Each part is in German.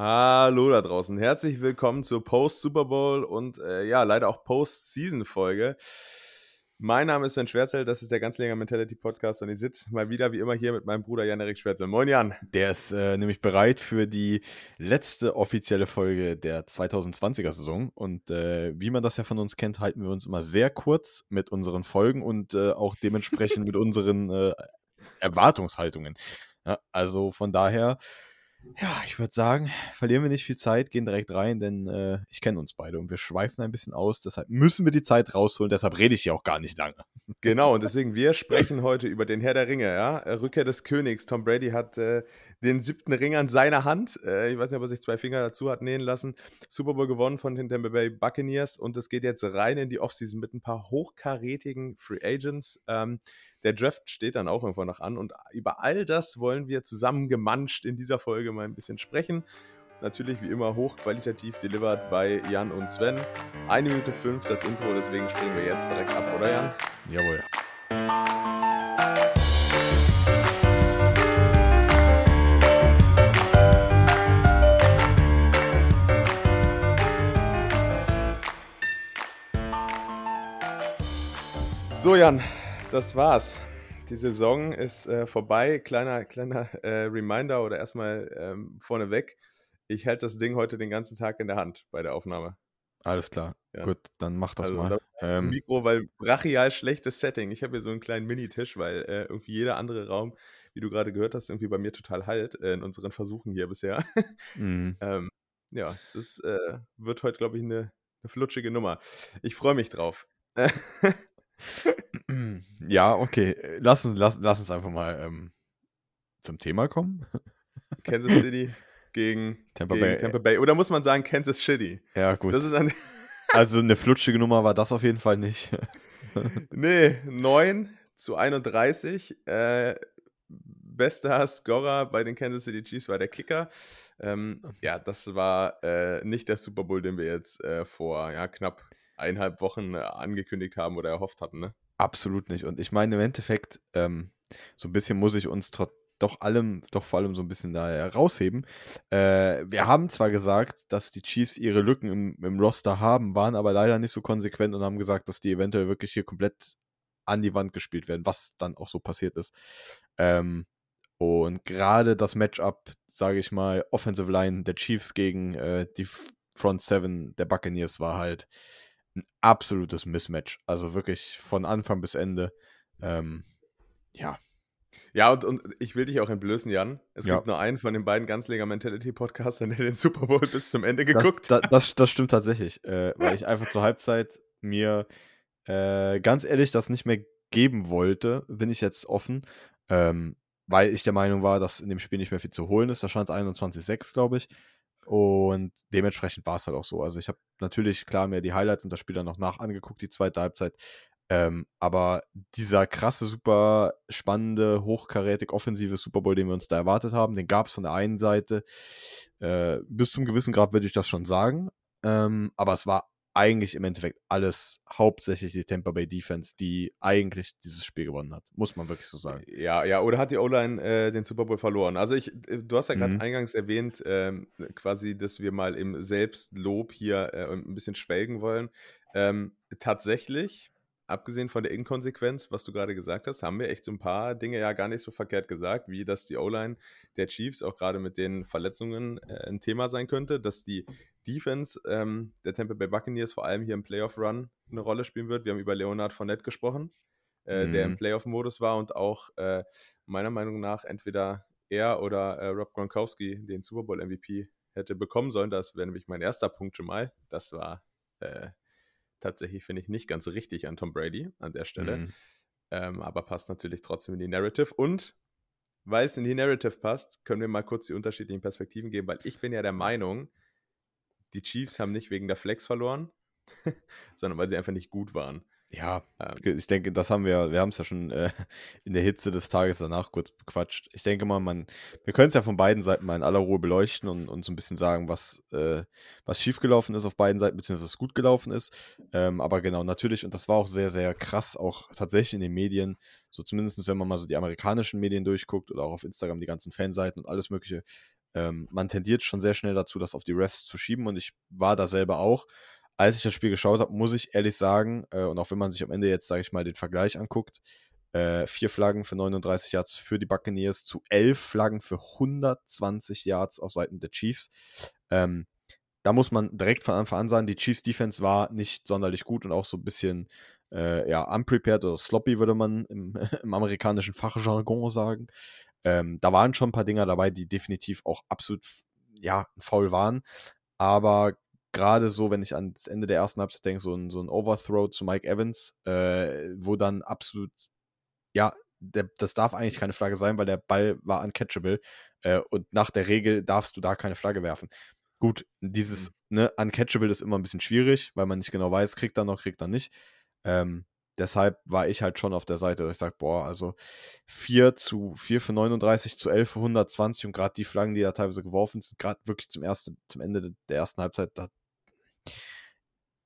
Hallo da draußen, herzlich willkommen zur Post-Super Bowl und äh, ja, leider auch Post-Season-Folge. Mein Name ist Sven Schwerzel, das ist der ganz länger Mentality Podcast und ich sitze mal wieder wie immer hier mit meinem Bruder Jan-Erik Schwerzel. Moin Jan. Der ist äh, nämlich bereit für die letzte offizielle Folge der 2020er Saison und äh, wie man das ja von uns kennt, halten wir uns immer sehr kurz mit unseren Folgen und äh, auch dementsprechend mit unseren äh, Erwartungshaltungen. Ja, also von daher ja, ich würde sagen, verlieren wir nicht viel Zeit, gehen direkt rein, denn äh, ich kenne uns beide und wir schweifen ein bisschen aus. Deshalb müssen wir die Zeit rausholen. Deshalb rede ich ja auch gar nicht lange. Genau, und deswegen, wir sprechen heute über den Herr der Ringe, ja. Äh, Rückkehr des Königs. Tom Brady hat äh, den siebten Ring an seiner Hand. Äh, ich weiß nicht, ob er sich zwei Finger dazu hat nähen lassen. Super Bowl gewonnen von den Tampa Bay Buccaneers und es geht jetzt rein in die Offseason mit ein paar hochkarätigen Free Agents. Ähm, der Draft steht dann auch irgendwann noch an und über all das wollen wir zusammen gemanscht in dieser Folge mal ein bisschen sprechen. Natürlich wie immer hochqualitativ delivered bei Jan und Sven. Eine Minute fünf das Intro, deswegen springen wir jetzt direkt ab, oder Jan? Jawohl. So Jan, das war's. Die Saison ist äh, vorbei. Kleiner, kleiner äh, Reminder oder erstmal ähm, vorneweg. Ich halte das Ding heute den ganzen Tag in der Hand bei der Aufnahme. Alles klar. Ja. Gut, dann mach das also, mal. Das ähm, Mikro, weil brachial schlechtes Setting. Ich habe hier so einen kleinen Minitisch, weil äh, irgendwie jeder andere Raum, wie du gerade gehört hast, irgendwie bei mir total halt äh, in unseren Versuchen hier bisher. mhm. ähm, ja, das äh, wird heute, glaube ich, eine, eine flutschige Nummer. Ich freue mich drauf. ja, okay. Lass uns, lass, lass uns einfach mal ähm, zum Thema kommen. Kansas City gegen Tampa, gegen Bay. Tampa Bay. Oder muss man sagen, Kansas City? Ja, gut. Das ist ein also eine flutschige Nummer war das auf jeden Fall nicht. nee, 9 zu 31. Äh, bester Scorer bei den Kansas City Chiefs war der Kicker. Ähm, ja, das war äh, nicht der Super Bowl, den wir jetzt äh, vor ja, knapp eineinhalb Wochen äh, angekündigt haben oder erhofft hatten, ne? Absolut nicht. Und ich meine, im Endeffekt, ähm, so ein bisschen muss ich uns doch allem, doch vor allem so ein bisschen da herausheben. Äh, wir haben zwar gesagt, dass die Chiefs ihre Lücken im, im, Roster haben, waren aber leider nicht so konsequent und haben gesagt, dass die eventuell wirklich hier komplett an die Wand gespielt werden, was dann auch so passiert ist. Ähm, und gerade das Matchup, sage ich mal, Offensive Line der Chiefs gegen äh, die Front Seven der Buccaneers war halt ein absolutes Mismatch. Also wirklich von Anfang bis Ende. Ähm, ja. Ja, und, und ich will dich auch entblößen, Jan. Es ja. gibt nur einen von den beiden ganz Ganzleger Mentality Podcastern, der den Super Bowl bis zum Ende geguckt hat. Das, das, das stimmt tatsächlich, äh, weil ich einfach zur Halbzeit mir äh, ganz ehrlich das nicht mehr geben wollte, bin ich jetzt offen, ähm, weil ich der Meinung war, dass in dem Spiel nicht mehr viel zu holen ist. Da stand es 21-6, glaube ich. Und dementsprechend war es halt auch so. Also ich habe natürlich klar mir die Highlights und das Spiel dann noch nach angeguckt, die zweite Halbzeit. Ähm, aber dieser krasse, super spannende, hochkarätig offensive Super Bowl, den wir uns da erwartet haben, den gab es von der einen Seite. Äh, bis zum gewissen Grad würde ich das schon sagen. Ähm, aber es war eigentlich im Endeffekt alles hauptsächlich die Tampa Bay Defense, die eigentlich dieses Spiel gewonnen hat. Muss man wirklich so sagen. Ja, ja, oder hat die O-Line äh, den Super Bowl verloren? Also ich, äh, du hast ja gerade mhm. eingangs erwähnt, ähm, quasi, dass wir mal im Selbstlob hier äh, ein bisschen schwelgen wollen. Ähm, tatsächlich abgesehen von der Inkonsequenz, was du gerade gesagt hast, haben wir echt so ein paar Dinge ja gar nicht so verkehrt gesagt, wie dass die O-Line der Chiefs auch gerade mit den Verletzungen äh, ein Thema sein könnte, dass die Defense ähm, der Tampa Bay Buccaneers vor allem hier im Playoff-Run eine Rolle spielen wird. Wir haben über Leonard Fournette gesprochen, äh, mhm. der im mhm. Playoff-Modus war und auch äh, meiner Meinung nach entweder er oder äh, Rob Gronkowski den Super Bowl MVP hätte bekommen sollen. Das wäre nämlich mein erster Punkt schon mal. Das war äh, tatsächlich, finde ich, nicht ganz richtig an Tom Brady an der Stelle. Mhm. Ähm, aber passt natürlich trotzdem in die Narrative. Und weil es in die Narrative passt, können wir mal kurz die unterschiedlichen Perspektiven geben, weil ich bin ja der Meinung, die Chiefs haben nicht wegen der Flex verloren, sondern weil sie einfach nicht gut waren. Ja, ähm, ich denke, das haben wir, wir haben es ja schon äh, in der Hitze des Tages danach kurz bequatscht. Ich denke mal, man, wir können es ja von beiden Seiten mal in aller Ruhe beleuchten und, und so ein bisschen sagen, was, äh, was schiefgelaufen ist auf beiden Seiten, beziehungsweise was gut gelaufen ist. Ähm, aber genau, natürlich, und das war auch sehr, sehr krass, auch tatsächlich in den Medien, so zumindest wenn man mal so die amerikanischen Medien durchguckt oder auch auf Instagram die ganzen Fanseiten und alles Mögliche. Ähm, man tendiert schon sehr schnell dazu, das auf die Refs zu schieben und ich war da selber auch. Als ich das Spiel geschaut habe, muss ich ehrlich sagen, äh, und auch wenn man sich am Ende jetzt, sage ich mal, den Vergleich anguckt, äh, vier Flaggen für 39 Yards für die Buccaneers zu elf Flaggen für 120 Yards auf Seiten der Chiefs. Ähm, da muss man direkt von Anfang an sagen, die Chiefs Defense war nicht sonderlich gut und auch so ein bisschen äh, ja, unprepared oder sloppy, würde man im, im amerikanischen Fachjargon sagen. Ähm, da waren schon ein paar Dinger dabei, die definitiv auch absolut ja, faul waren. Aber gerade so, wenn ich ans Ende der ersten Halbzeit denke, so ein, so ein Overthrow zu Mike Evans, äh, wo dann absolut, ja, der, das darf eigentlich keine Flagge sein, weil der Ball war uncatchable äh, und nach der Regel darfst du da keine Flagge werfen. Gut, dieses mhm. ne, uncatchable ist immer ein bisschen schwierig, weil man nicht genau weiß, kriegt er noch, kriegt er nicht. Ähm, deshalb war ich halt schon auf der Seite, dass ich sage, boah, also 4 zu 4 für 39 zu 11 für 120 und gerade die Flaggen, die da teilweise geworfen sind, gerade wirklich zum, ersten, zum Ende der ersten Halbzeit, da,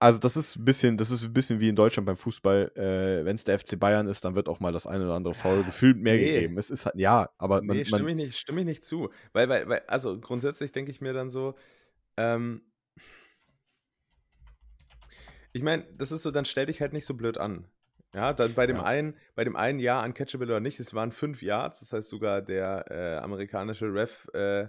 also das ist ein bisschen, das ist ein bisschen wie in Deutschland beim Fußball. Äh, Wenn es der FC Bayern ist, dann wird auch mal das eine oder andere Foul gefühlt mehr nee. gegeben. Es ist halt, ja, aber man. Nee, stimme, ich nicht, stimme ich nicht zu. Weil, weil, weil also grundsätzlich denke ich mir dann so, ähm, ich meine, das ist so, dann stell dich halt nicht so blöd an. Ja, dann bei dem ja. einen, bei dem einen Jahr uncatchable oder nicht, es waren fünf Yards, das heißt sogar der äh, amerikanische Ref äh,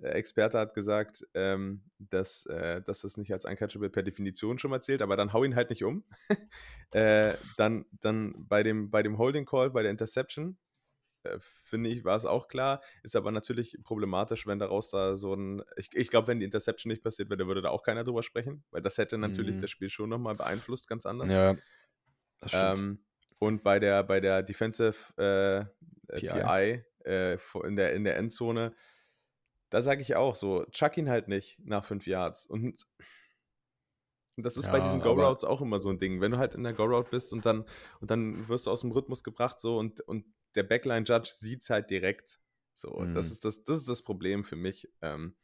Experte hat gesagt, ähm, dass, äh, dass das nicht als uncatchable per Definition schon mal zählt, aber dann hau ihn halt nicht um. äh, dann dann bei, dem, bei dem Holding Call, bei der Interception, äh, finde ich, war es auch klar. Ist aber natürlich problematisch, wenn daraus da so ein. Ich, ich glaube, wenn die Interception nicht passiert wäre, würde da auch keiner drüber sprechen, weil das hätte natürlich mhm. das Spiel schon nochmal beeinflusst, ganz anders. Ja. Ähm, und bei der, bei der Defensive äh, PI, PI äh, in, der, in der Endzone, da sage ich auch so, chuck ihn halt nicht nach fünf Yards. Und, und das ist ja, bei diesen Go-Routes auch immer so ein Ding. Wenn du halt in der Go-Route bist und dann, und dann wirst du aus dem Rhythmus gebracht so und, und der Backline-Judge sieht es halt direkt. So, mhm. das, ist das, das ist das Problem für mich. Ähm,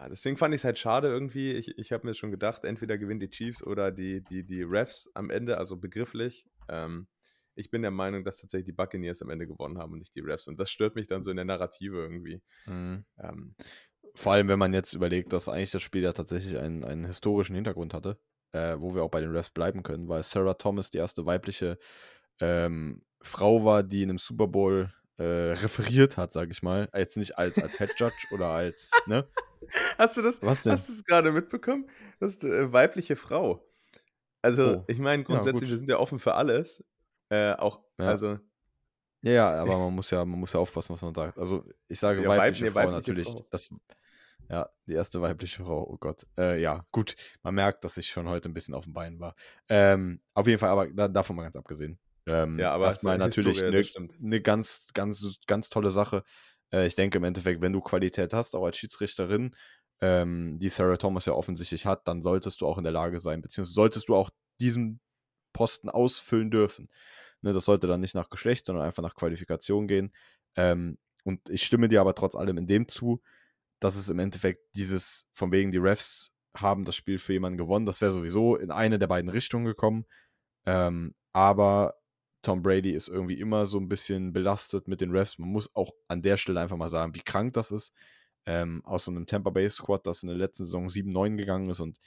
ja, deswegen fand ich es halt schade irgendwie. Ich, ich habe mir schon gedacht, entweder gewinnen die Chiefs oder die, die, die Refs am Ende, also begrifflich. Ähm, ich bin der Meinung, dass tatsächlich die Buccaneers am Ende gewonnen haben und nicht die Refs. Und das stört mich dann so in der Narrative irgendwie. Mhm. Ähm, Vor allem, wenn man jetzt überlegt, dass eigentlich das Spiel ja tatsächlich einen, einen historischen Hintergrund hatte, äh, wo wir auch bei den Refs bleiben können, weil Sarah Thomas die erste weibliche ähm, Frau war, die in einem Super Bowl äh, referiert hat, sage ich mal. Jetzt nicht als, als Head Judge oder als, ne? Hast du das? Was denn? Hast du es gerade mitbekommen? Das ist eine weibliche Frau. Also, oh. ich meine, grundsätzlich, ja, wir sind ja offen für alles. Äh, auch, ja. also. Ja, ja, aber man muss ja, man muss ja aufpassen, was man sagt. Also, ich sage ja, weibliche, Weib, Frau weibliche natürlich. Frau. Das, ja, die erste weibliche Frau, oh Gott. Äh, ja, gut. Man merkt, dass ich schon heute ein bisschen auf dem Bein war. Ähm, auf jeden Fall, aber da, davon mal ganz abgesehen. Ähm, ja, aber erstmal natürlich eine, eine ganz, ganz, ganz tolle Sache. Äh, ich denke im Endeffekt, wenn du Qualität hast, auch als Schiedsrichterin, ähm, die Sarah Thomas ja offensichtlich hat, dann solltest du auch in der Lage sein, beziehungsweise solltest du auch diesen Posten ausfüllen dürfen. Ne, das sollte dann nicht nach Geschlecht, sondern einfach nach Qualifikation gehen. Ähm, und ich stimme dir aber trotz allem in dem zu, dass es im Endeffekt dieses, von wegen die Refs haben das Spiel für jemanden gewonnen, das wäre sowieso in eine der beiden Richtungen gekommen. Ähm, aber Tom Brady ist irgendwie immer so ein bisschen belastet mit den Refs. Man muss auch an der Stelle einfach mal sagen, wie krank das ist. Ähm, aus so einem Tampa Bay Squad, das in der letzten Saison 7-9 gegangen ist und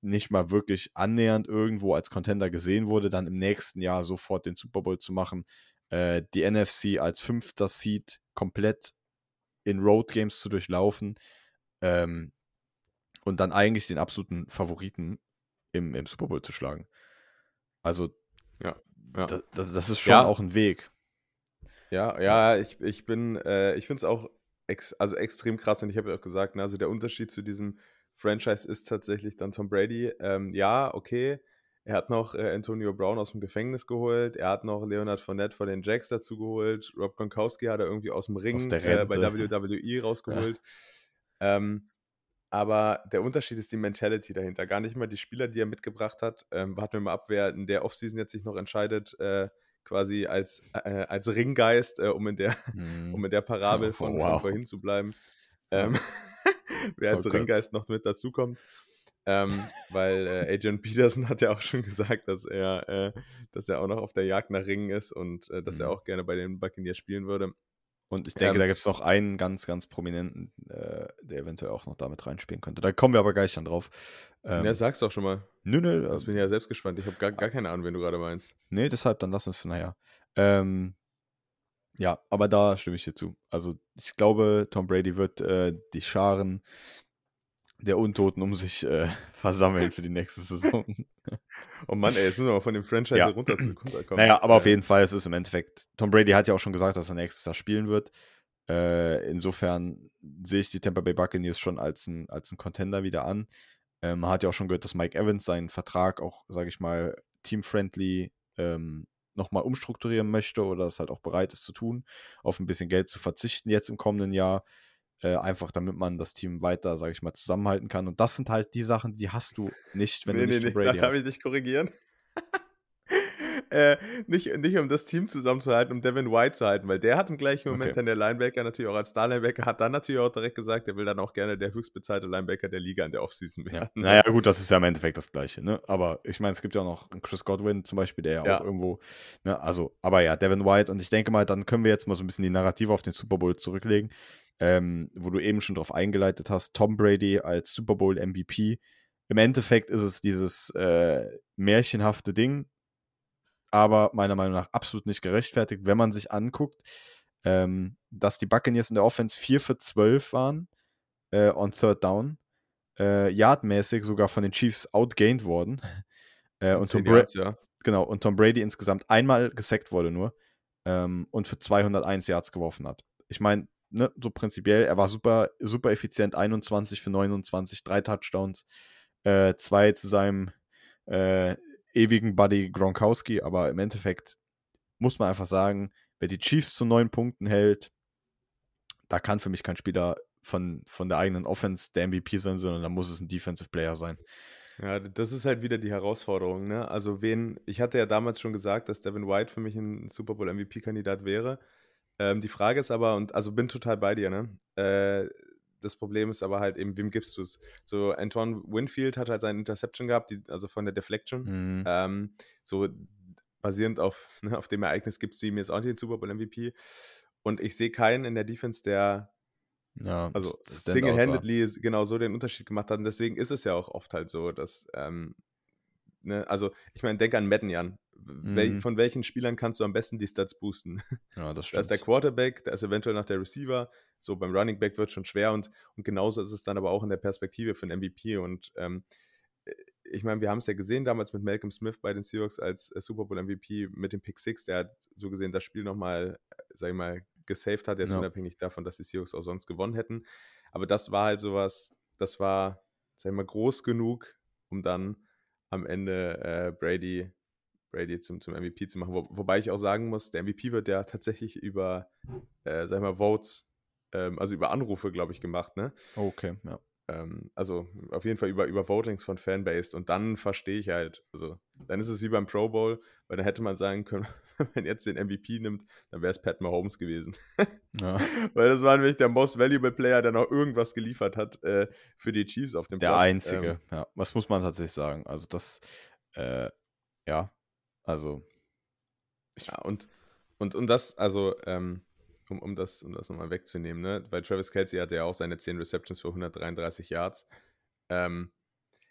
nicht mal wirklich annähernd irgendwo als Contender gesehen wurde, dann im nächsten Jahr sofort den Super Bowl zu machen, äh, die NFC als fünfter Seed komplett in Road Games zu durchlaufen ähm, und dann eigentlich den absoluten Favoriten im, im Super Bowl zu schlagen. Also ja. Ja. Das, das, das ist schon ja. auch ein Weg. Ja, ja, ich, ich bin, äh, ich finde es auch ex, also extrem krass und ich habe ja auch gesagt, ne, also der Unterschied zu diesem Franchise ist tatsächlich dann Tom Brady. Ähm, ja, okay, er hat noch äh, Antonio Brown aus dem Gefängnis geholt, er hat noch Leonard Fournette von den Jacks dazu geholt, Rob Gronkowski hat er irgendwie aus dem Ring aus äh, bei WWE rausgeholt. Ja. Ähm, aber der Unterschied ist die Mentality dahinter. Gar nicht mal die Spieler, die er mitgebracht hat. Ähm, warten wir mal ab, wer in der Offseason jetzt sich noch entscheidet, äh, quasi als, äh, als Ringgeist, äh, um, in der, mm. um in der Parabel von, wow. von vorhin zu bleiben. Ähm, wer als oh Ringgeist noch mit dazukommt. Ähm, weil äh, Adrian Peterson hat ja auch schon gesagt, dass er, äh, dass er auch noch auf der Jagd nach Ringen ist und äh, dass mm. er mhm. auch gerne bei den Buccaneers spielen würde. Und ich denke, ähm, da gibt es noch einen ganz, ganz prominenten, äh, der eventuell auch noch damit reinspielen könnte. Da kommen wir aber gleich dann drauf. Ähm, ja, sag's doch schon mal. Nö, nö. Ich bin ja selbst gespannt. Ich habe gar, gar keine Ahnung, wen du gerade meinst. Nee, deshalb, dann lass uns, naja. Ähm, ja, aber da stimme ich dir zu. Also ich glaube, Tom Brady wird äh, die Scharen der Untoten um sich äh, versammeln für die nächste Saison. oh Mann, ey, jetzt müssen wir mal von dem Franchise ja. runterkommen. Naja, aber auf jeden Fall, es ist im Endeffekt, Tom Brady hat ja auch schon gesagt, dass er nächstes Jahr spielen wird. Äh, insofern sehe ich die Tampa Bay Buccaneers schon als ein, als ein Contender wieder an. Ähm, man hat ja auch schon gehört, dass Mike Evans seinen Vertrag auch, sage ich mal, team-friendly ähm, nochmal umstrukturieren möchte oder es halt auch bereit ist zu tun, auf ein bisschen Geld zu verzichten jetzt im kommenden Jahr. Äh, einfach damit man das Team weiter, sage ich mal, zusammenhalten kann. Und das sind halt die Sachen, die hast du nicht, wenn nee, du nicht nee, nee, Brady darf hast. ich dich korrigieren? äh, nicht, nicht um das Team zusammenzuhalten, um Devin White zu halten, weil der hat im gleichen Moment okay. dann der Linebacker natürlich auch als Star-Linebacker, hat dann natürlich auch direkt gesagt, er will dann auch gerne der höchstbezahlte Linebacker der Liga in der Offseason werden. Ja. Naja, gut, das ist ja im Endeffekt das Gleiche, ne? Aber ich meine, es gibt ja auch noch einen Chris Godwin zum Beispiel, der ja, ja. auch irgendwo, ne? Also, aber ja, Devin White und ich denke mal, dann können wir jetzt mal so ein bisschen die Narrative auf den Super Bowl zurücklegen, ähm, wo du eben schon drauf eingeleitet hast, Tom Brady als Super Bowl MVP. Im Endeffekt ist es dieses äh, märchenhafte Ding, aber meiner Meinung nach absolut nicht gerechtfertigt, wenn man sich anguckt, ähm, dass die Buccaneers in der Offense 4 für 12 waren äh, on Third Down, äh, yardmäßig sogar von den Chiefs outgained worden. Äh, und, Tom Yards, ja. genau, und Tom Brady insgesamt einmal gesackt wurde nur ähm, und für 201 Yards geworfen hat. Ich meine, ne, so prinzipiell, er war super, super effizient, 21 für 29, drei Touchdowns, äh, zwei zu seinem äh, ewigen Buddy Gronkowski, aber im Endeffekt muss man einfach sagen, wer die Chiefs zu neun Punkten hält, da kann für mich kein Spieler von, von der eigenen Offense der MVP sein, sondern da muss es ein Defensive Player sein. Ja, das ist halt wieder die Herausforderung, ne? Also wen, ich hatte ja damals schon gesagt, dass Devin White für mich ein Super Bowl MVP-Kandidat wäre. Ähm, die Frage ist aber, und also bin total bei dir, ne? Äh, das Problem ist aber halt eben, wem gibst du es? So, Anton Winfield hat halt seine Interception gehabt, die, also von der Deflection. Mhm. Ähm, so basierend auf, ne, auf dem Ereignis gibst du ihm jetzt auch nicht den Super Bowl MVP. Und ich sehe keinen in der Defense, der ja, also single-handedly genau so den Unterschied gemacht hat. Und deswegen ist es ja auch oft halt so, dass, ähm, ne, also ich meine, denk an Madden, Jan. Mhm. Von welchen Spielern kannst du am besten die Stats boosten? Ja, das stimmt. Da ist der Quarterback, da ist eventuell noch der Receiver, so beim Running Back wird schon schwer und, und genauso ist es dann aber auch in der Perspektive für einen MVP. Und ähm, äh, ich meine, wir haben es ja gesehen damals mit Malcolm Smith bei den Seahawks als äh, Super Bowl MVP mit dem Pick 6, der hat so gesehen das Spiel nochmal, äh, sag ich mal, gesaved hat, jetzt ja. unabhängig davon, dass die Seahawks auch sonst gewonnen hätten. Aber das war halt sowas, das war, sag ich mal, groß genug, um dann am Ende äh, Brady, Brady zum, zum MVP zu machen. Wo, wobei ich auch sagen muss, der MVP wird ja tatsächlich über, äh, sag ich mal, Votes ähm, also über Anrufe, glaube ich, gemacht, ne? Okay, ja. Ähm, also auf jeden Fall über, über Votings von Fanbase und dann verstehe ich halt, also dann ist es wie beim Pro Bowl, weil dann hätte man sagen können, wenn man jetzt den MVP nimmt, dann wäre es Pat Mahomes gewesen. ja. Weil das war nämlich der Most Valuable Player, der noch irgendwas geliefert hat äh, für die Chiefs auf dem der Platz. Der einzige, ähm, ja. Was muss man tatsächlich sagen? Also das, äh, ja, also. Ja, und, und, und das, also, ähm, um, um das, um das nochmal wegzunehmen, ne? Weil Travis Kelsey hatte ja auch seine 10 Receptions für 133 Yards. Ähm,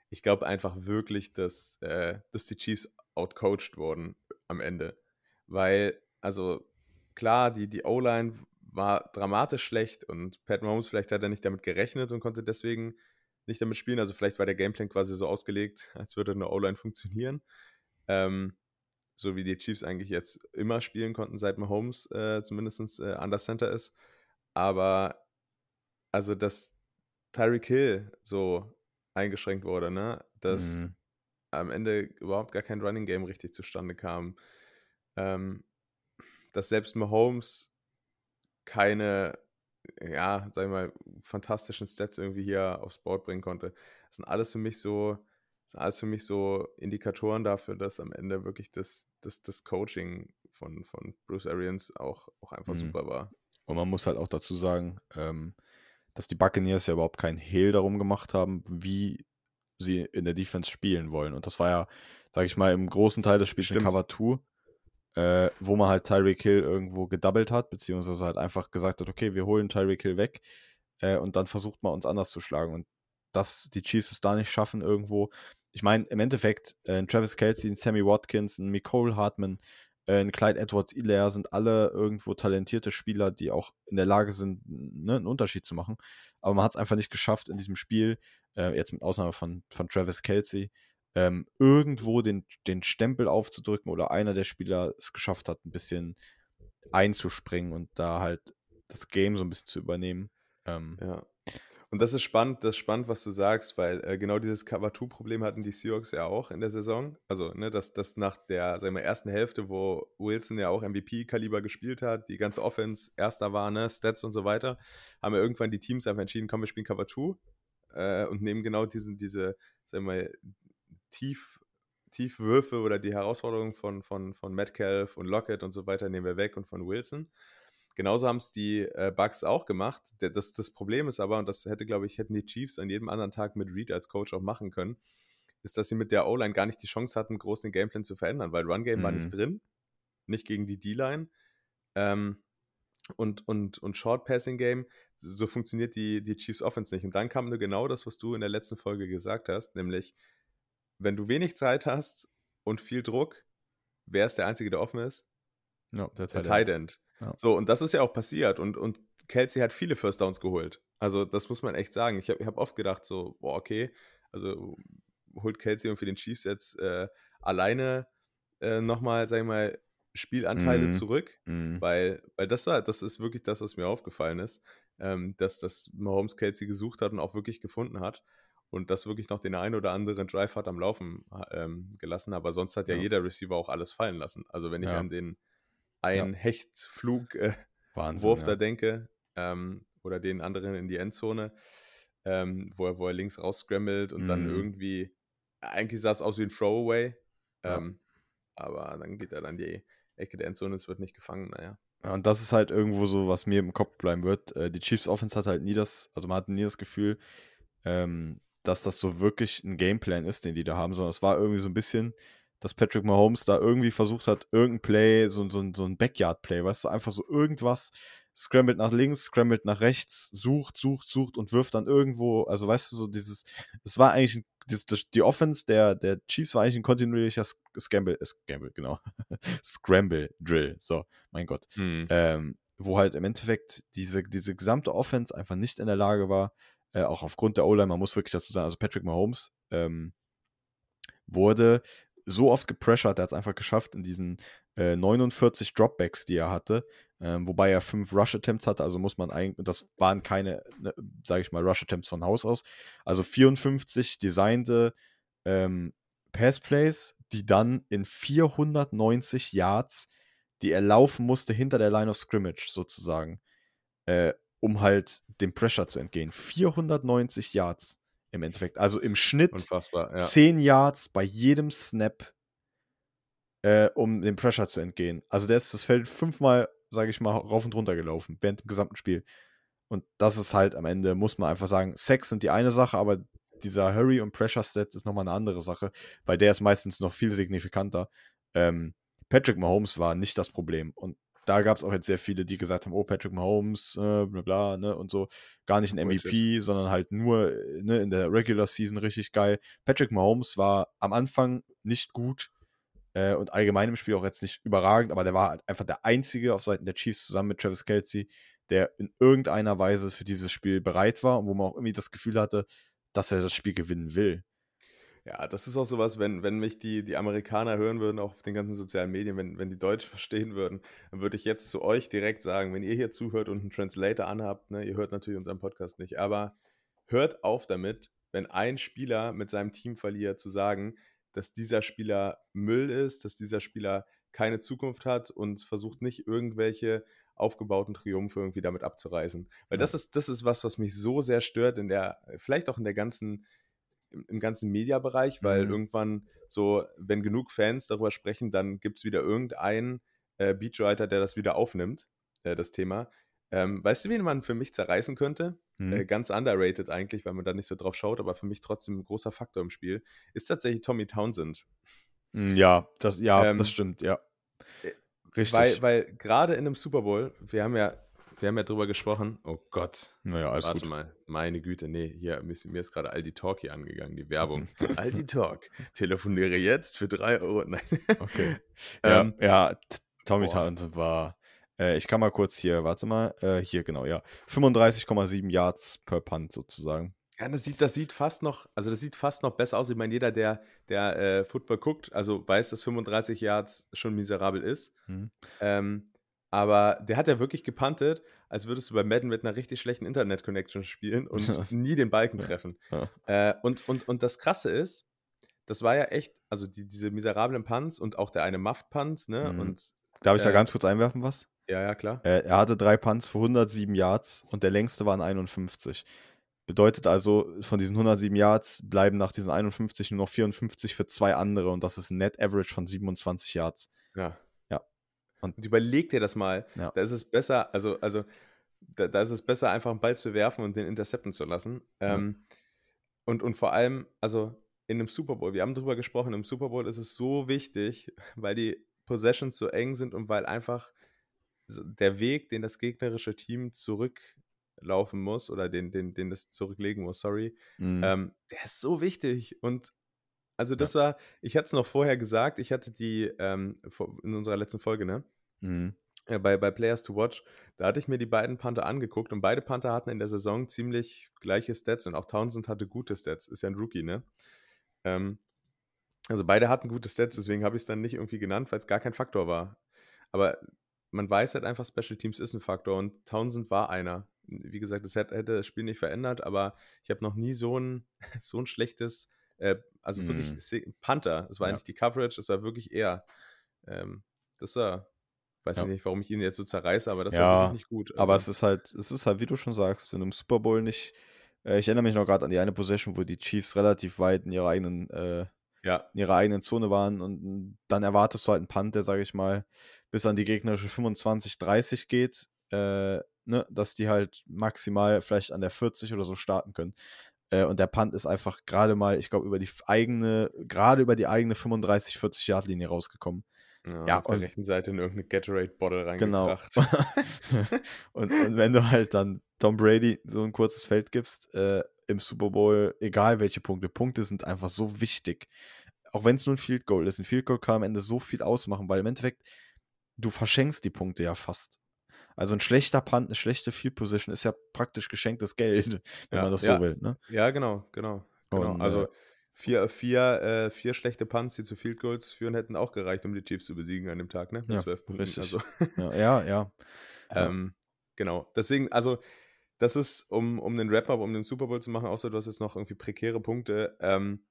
ich glaube einfach wirklich, dass, äh, dass die Chiefs outcoached wurden am Ende. Weil, also klar, die, die O-Line war dramatisch schlecht und Pat Mahomes vielleicht hat er nicht damit gerechnet und konnte deswegen nicht damit spielen. Also vielleicht war der Gameplan quasi so ausgelegt, als würde eine O-Line funktionieren. Ähm, so wie die Chiefs eigentlich jetzt immer spielen konnten, seit Mahomes äh, zumindest äh, an der Center ist. Aber also, dass Tyreek Hill so eingeschränkt wurde, ne? Dass mhm. am Ende überhaupt gar kein Running Game richtig zustande kam. Ähm, dass selbst Mahomes keine, ja, sag ich mal, fantastischen Stats irgendwie hier aufs Board bringen konnte. Das sind alles für mich so sind alles für mich so Indikatoren dafür, dass am Ende wirklich das, das, das Coaching von, von Bruce Arians auch, auch einfach mhm. super war. Und man muss halt auch dazu sagen, ähm, dass die Buccaneers ja überhaupt keinen Hehl darum gemacht haben, wie sie in der Defense spielen wollen. Und das war ja, sage ich mal, im großen Teil des Spiels eine Cover 2. äh, wo man halt Tyreek Hill irgendwo gedoubled hat, beziehungsweise halt einfach gesagt hat, okay, wir holen Tyreek Hill weg äh, und dann versucht man uns anders zu schlagen. Und dass die Chiefs es da nicht schaffen irgendwo. Ich meine, im Endeffekt, äh, Travis Kelsey, ein Sammy Watkins, ein Nicole Hartman, äh, ein Clyde Edwards Ilaire sind alle irgendwo talentierte Spieler, die auch in der Lage sind, ne, einen Unterschied zu machen. Aber man hat es einfach nicht geschafft in diesem Spiel, äh, jetzt mit Ausnahme von, von Travis Kelsey, ähm, irgendwo den, den Stempel aufzudrücken oder einer der Spieler es geschafft hat, ein bisschen einzuspringen und da halt das Game so ein bisschen zu übernehmen. Ähm, ja. Und das ist spannend, das ist spannend, was du sagst, weil äh, genau dieses Cover-2-Problem hatten die Seahawks ja auch in der Saison. Also, ne, dass das nach der sagen wir, ersten Hälfte, wo Wilson ja auch MVP-Kaliber gespielt hat, die ganze Offense erster war, ne, Stats und so weiter, haben ja irgendwann die Teams einfach entschieden, komm, wir spielen Cover-2 äh, und nehmen genau diesen, diese, sagen wir, Tief, Tiefwürfe oder die Herausforderungen von, von, von Metcalf und Lockett und so weiter nehmen wir weg und von Wilson. Genauso haben es die äh, Bucks auch gemacht. Das, das Problem ist aber, und das hätte, glaube ich, hätten die Chiefs an jedem anderen Tag mit Reed als Coach auch machen können, ist, dass sie mit der O-Line gar nicht die Chance hatten, groß den Gameplan zu verändern, weil Run-Game mhm. war nicht mhm. drin, nicht gegen die D-Line. Ähm, und, und, und Short-Passing-Game, so funktioniert die, die Chiefs Offense nicht. Und dann kam nur genau das, was du in der letzten Folge gesagt hast, nämlich, wenn du wenig Zeit hast und viel Druck, wer ist der Einzige, der offen ist? No, der Tight End. Ja. So, und das ist ja auch passiert. Und, und Kelsey hat viele First Downs geholt. Also, das muss man echt sagen. Ich habe hab oft gedacht, so, boah, okay, also holt Kelsey und für den Chiefs jetzt äh, alleine äh, nochmal, sag ich mal, Spielanteile mhm. zurück, mhm. weil, weil das war, das ist wirklich das, was mir aufgefallen ist, ähm, dass das Mahomes Kelsey gesucht hat und auch wirklich gefunden hat und das wirklich noch den einen oder anderen Drive hat am Laufen ähm, gelassen, aber sonst hat ja, ja, jeder Receiver auch alles fallen lassen. Also wenn ich ja. an den ein ja. Hechtflug äh, Wahnsinn, Wurf ja. da denke ähm, oder den anderen in die Endzone, ähm, wo, er, wo er links rausscrambled und mhm. dann irgendwie, eigentlich sah es aus wie ein Throwaway, ähm, ja. aber dann geht er dann die Ecke der Endzone, es wird nicht gefangen, naja. Ja, und das ist halt irgendwo so, was mir im Kopf bleiben wird. Äh, die Chiefs Offense hat halt nie das, also man hat nie das Gefühl, ähm, dass das so wirklich ein Gameplan ist, den die da haben, sondern es war irgendwie so ein bisschen, dass Patrick Mahomes da irgendwie versucht hat, irgendein Play, so, so, so ein Backyard-Play, weißt du, einfach so irgendwas, scrambled nach links, scrambled nach rechts, sucht, sucht, sucht und wirft dann irgendwo, also weißt du, so dieses, es war eigentlich ein, die Offense der, der Chiefs war eigentlich ein kontinuierlicher Scramble, äh, Scramble, genau, Scramble-Drill, so, mein Gott, hm. ähm, wo halt im Endeffekt diese, diese gesamte Offense einfach nicht in der Lage war, äh, auch aufgrund der O-Line, man muss wirklich dazu sagen, also Patrick Mahomes, ähm, wurde so oft gepressured, er hat es einfach geschafft in diesen äh, 49 Dropbacks, die er hatte, ähm, wobei er fünf Rush-Attempts hatte, also muss man eigentlich, das waren keine, ne, sage ich mal, Rush-Attempts von Haus aus, also 54 designte ähm, Pass-Plays, die dann in 490 Yards, die er laufen musste hinter der Line of Scrimmage sozusagen, äh, um halt dem Pressure zu entgehen. 490 Yards im Endeffekt. Also im Schnitt Unfassbar, ja. 10 Yards bei jedem Snap, äh, um dem Pressure zu entgehen. Also der ist das Feld fünfmal, sage ich mal, rauf und runter gelaufen während dem gesamten Spiel. Und das ist halt am Ende, muss man einfach sagen, Sex sind die eine Sache, aber dieser Hurry- und Pressure-Stat ist nochmal eine andere Sache, weil der ist meistens noch viel signifikanter. Ähm, Patrick Mahomes war nicht das Problem. Und da gab es auch jetzt sehr viele, die gesagt haben, oh, Patrick Mahomes, äh, bla bla, ne, und so. Gar nicht ein MVP, sondern halt nur äh, ne, in der Regular Season richtig geil. Patrick Mahomes war am Anfang nicht gut äh, und allgemein im Spiel auch jetzt nicht überragend, aber der war halt einfach der Einzige auf Seiten der Chiefs zusammen mit Travis Kelsey, der in irgendeiner Weise für dieses Spiel bereit war und wo man auch irgendwie das Gefühl hatte, dass er das Spiel gewinnen will. Ja, das ist auch sowas, wenn, wenn mich die, die Amerikaner hören würden, auch auf den ganzen sozialen Medien, wenn, wenn die Deutsch verstehen würden, dann würde ich jetzt zu euch direkt sagen, wenn ihr hier zuhört und einen Translator anhabt, ne, ihr hört natürlich unseren Podcast nicht, aber hört auf damit, wenn ein Spieler mit seinem Team verliert, zu sagen, dass dieser Spieler Müll ist, dass dieser Spieler keine Zukunft hat und versucht nicht irgendwelche aufgebauten Triumphe irgendwie damit abzureißen. Weil das ist, das ist was, was mich so sehr stört in der, vielleicht auch in der ganzen im, im ganzen Mediabereich, weil mhm. irgendwann so, wenn genug Fans darüber sprechen, dann gibt es wieder irgendeinen äh, Beatwriter, der das wieder aufnimmt, äh, das Thema. Ähm, weißt du, wen man für mich zerreißen könnte? Mhm. Äh, ganz underrated eigentlich, weil man da nicht so drauf schaut, aber für mich trotzdem ein großer Faktor im Spiel, ist tatsächlich Tommy Townsend. Hm, ja, das, ja, ähm, das stimmt, ja. Äh, Richtig. Weil, weil gerade in einem Super Bowl, wir haben ja, wir haben ja drüber gesprochen, oh Gott. Naja, alles Warte gut. mal, meine Güte, nee, hier, mir ist, gerade Aldi Talk hier angegangen, die Werbung. Aldi Talk, telefoniere jetzt für drei Euro. Nein. Okay. ja, ähm, ja Tommy Townsend war, äh, ich kann mal kurz hier, warte mal, äh, hier genau, ja, 35,7 Yards per Punt sozusagen. Ja, das sieht, das sieht fast noch, also das sieht fast noch besser aus. Ich meine, jeder, der, der äh, Football guckt, also weiß, dass 35 Yards schon miserabel ist. Mhm. Ähm, aber der hat ja wirklich gepuntet, als würdest du bei Madden mit einer richtig schlechten Internet-Connection spielen und nie den Balken treffen. Ja. Äh, und, und, und das Krasse ist, das war ja echt, also die, diese miserablen Punts und auch der eine Muffed-Punt, ne? Mhm. Und, Darf ich äh, da ganz kurz einwerfen, was? Ja, ja, klar. Äh, er hatte drei Punts für 107 Yards und der längste waren 51. Bedeutet also, von diesen 107 Yards bleiben nach diesen 51 nur noch 54 für zwei andere und das ist ein Net Average von 27 Yards. Ja. Ja. Und, und überleg dir das mal. Ja. Da ist es besser, also, also da, da, ist es besser, einfach einen Ball zu werfen und den intercepten zu lassen. Ja. Ähm, und, und vor allem, also in einem Super Bowl, wir haben darüber gesprochen, im Super Bowl ist es so wichtig, weil die Possessions so eng sind und weil einfach der Weg, den das gegnerische Team zurück laufen muss oder den, den, den das zurücklegen muss, sorry, mhm. ähm, der ist so wichtig. Und also das ja. war, ich hatte es noch vorher gesagt, ich hatte die ähm, in unserer letzten Folge, ne? Mhm. Ja, bei, bei Players to Watch, da hatte ich mir die beiden Panther angeguckt und beide Panther hatten in der Saison ziemlich gleiche Stats und auch Townsend hatte gute Stats, ist ja ein Rookie, ne? Ähm, also beide hatten gute Stats, deswegen habe ich es dann nicht irgendwie genannt, weil es gar kein Faktor war. Aber man weiß halt einfach, Special Teams ist ein Faktor und Townsend war einer wie gesagt, das hätte, das Spiel nicht verändert, aber ich habe noch nie so ein, so ein schlechtes, äh, also wirklich mm. Panther. Es war ja. nicht die Coverage, es war wirklich eher, ähm, das war, weiß ja. nicht, warum ich ihn jetzt so zerreiße, aber das ja, war wirklich nicht gut. Also, aber es ist halt, es ist halt, wie du schon sagst, wenn du im Super Bowl nicht, äh, ich erinnere mich noch gerade an die eine Possession, wo die Chiefs relativ weit in ihrer eigenen, äh, ja. in ihrer eigenen Zone waren und dann erwartest du halt einen Punt, der, sage ich mal, bis an die gegnerische 25, 30 geht. Äh, ne, dass die halt maximal vielleicht an der 40 oder so starten können. Äh, und der Punt ist einfach gerade mal, ich glaube, über die eigene, gerade über die eigene 35, 40 Yard Linie rausgekommen. Ja, ja auf der rechten Seite in irgendeine Gatorade-Bottle genau. reingebracht. Genau. und, und, wenn du halt dann Tom Brady so ein kurzes Feld gibst, äh, im Super Bowl, egal welche Punkte, Punkte sind einfach so wichtig. Auch wenn es nur ein Field Goal ist. Ein Field Goal kann am Ende so viel ausmachen, weil im Endeffekt, du verschenkst die Punkte ja fast. Also ein schlechter Punt, eine schlechte Field Position ist ja praktisch geschenktes Geld, wenn ja, man das ja. so will. Ne? Ja, genau, genau. genau. Und, also äh, vier, vier, äh, vier schlechte Punts, die zu Field Goals führen, hätten auch gereicht, um die Chiefs zu besiegen an dem Tag, ne? Mit ja, zwölf Punkten. Richtig. Also. Ja, ja. ja. ähm, genau. Deswegen, also das ist, um, um den Wrap-Up, um den Super Bowl zu machen, außer du hast jetzt noch irgendwie prekäre Punkte. Ähm,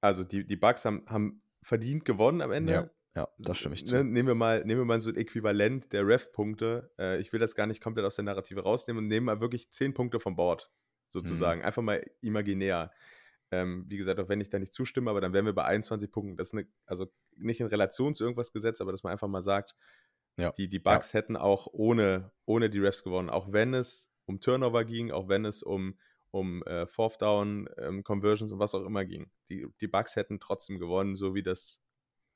also die, die Bucks haben, haben verdient gewonnen am Ende. Ja. Ja, das stimme ich zu. Ne, nehmen, wir mal, nehmen wir mal so ein Äquivalent der Ref-Punkte. Äh, ich will das gar nicht komplett aus der Narrative rausnehmen und nehmen mal wirklich 10 Punkte vom Board, sozusagen. Mhm. Einfach mal imaginär. Ähm, wie gesagt, auch wenn ich da nicht zustimme, aber dann wären wir bei 21 Punkten. Das ist eine, also nicht in Relation zu irgendwas gesetzt, aber dass man einfach mal sagt, ja. die, die Bugs ja. hätten auch ohne, ohne die Refs gewonnen. Auch wenn es um Turnover ging, auch wenn es um, um äh, Fourth Down, ähm, Conversions und was auch immer ging. Die, die Bugs hätten trotzdem gewonnen, so wie das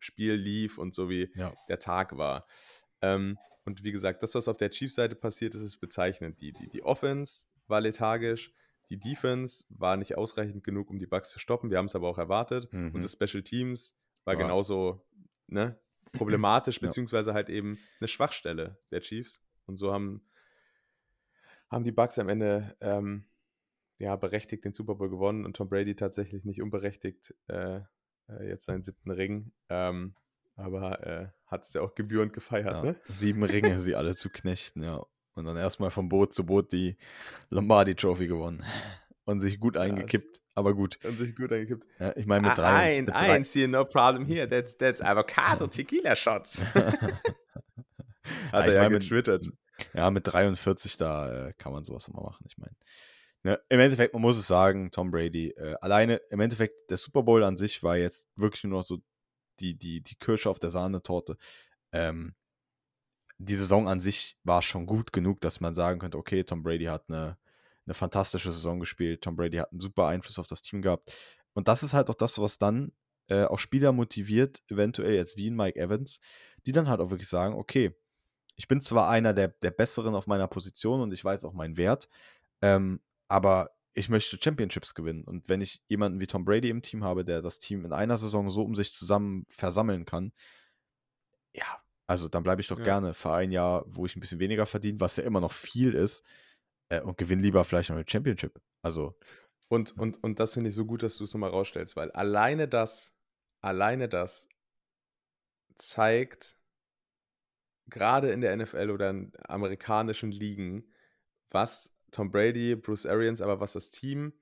Spiel lief und so wie ja. der Tag war. Ähm, und wie gesagt, das, was auf der Chiefs-Seite passiert ist, ist bezeichnend. Die, die, die Offense war lethargisch, die Defense war nicht ausreichend genug, um die Bugs zu stoppen. Wir haben es aber auch erwartet. Mhm. Und das Special Teams war ja. genauso ne, problematisch, beziehungsweise halt eben eine Schwachstelle der Chiefs. Und so haben, haben die Bugs am Ende ähm, ja, berechtigt den Super Bowl gewonnen und Tom Brady tatsächlich nicht unberechtigt äh, äh, jetzt seinen siebten Ring. Ähm, aber äh, hat es ja auch gebührend gefeiert. Ja, ne? Sieben Ringe, sie alle zu knechten, ja. Und dann erstmal von Boot zu Boot die Lombardi Trophy gewonnen. Und sich gut eingekippt, ja, aber gut. Und sich gut eingekippt. Ja, ich meine mit drei. Ein, mit drei. eins hier, no problem here. That's, that's Avocado Tequila Shots. Hat er ja getwittert. Ja, mit 43, da äh, kann man sowas immer machen. Ich meine, Ne, Im Endeffekt, man muss es sagen, Tom Brady, äh, alleine, im Endeffekt, der Super Bowl an sich war jetzt wirklich nur noch so die, die, die Kirsche auf der Sahnetorte. Ähm, die Saison an sich war schon gut genug, dass man sagen könnte, okay, Tom Brady hat eine, eine fantastische Saison gespielt, Tom Brady hat einen super Einfluss auf das Team gehabt. Und das ist halt auch das, was dann äh, auch Spieler motiviert, eventuell jetzt wie in Mike Evans, die dann halt auch wirklich sagen, okay, ich bin zwar einer der, der Besseren auf meiner Position und ich weiß auch meinen Wert, ähm, aber ich möchte Championships gewinnen. Und wenn ich jemanden wie Tom Brady im Team habe, der das Team in einer Saison so um sich zusammen versammeln kann, ja, also dann bleibe ich doch ja. gerne für ein Jahr, wo ich ein bisschen weniger verdiene, was ja immer noch viel ist, äh, und gewinne lieber vielleicht noch eine Championship. Also. Und, und, und das finde ich so gut, dass du es nochmal rausstellst, weil alleine das, alleine das zeigt, gerade in der NFL oder in amerikanischen Ligen, was Tom Brady, Bruce Arians, aber was das Team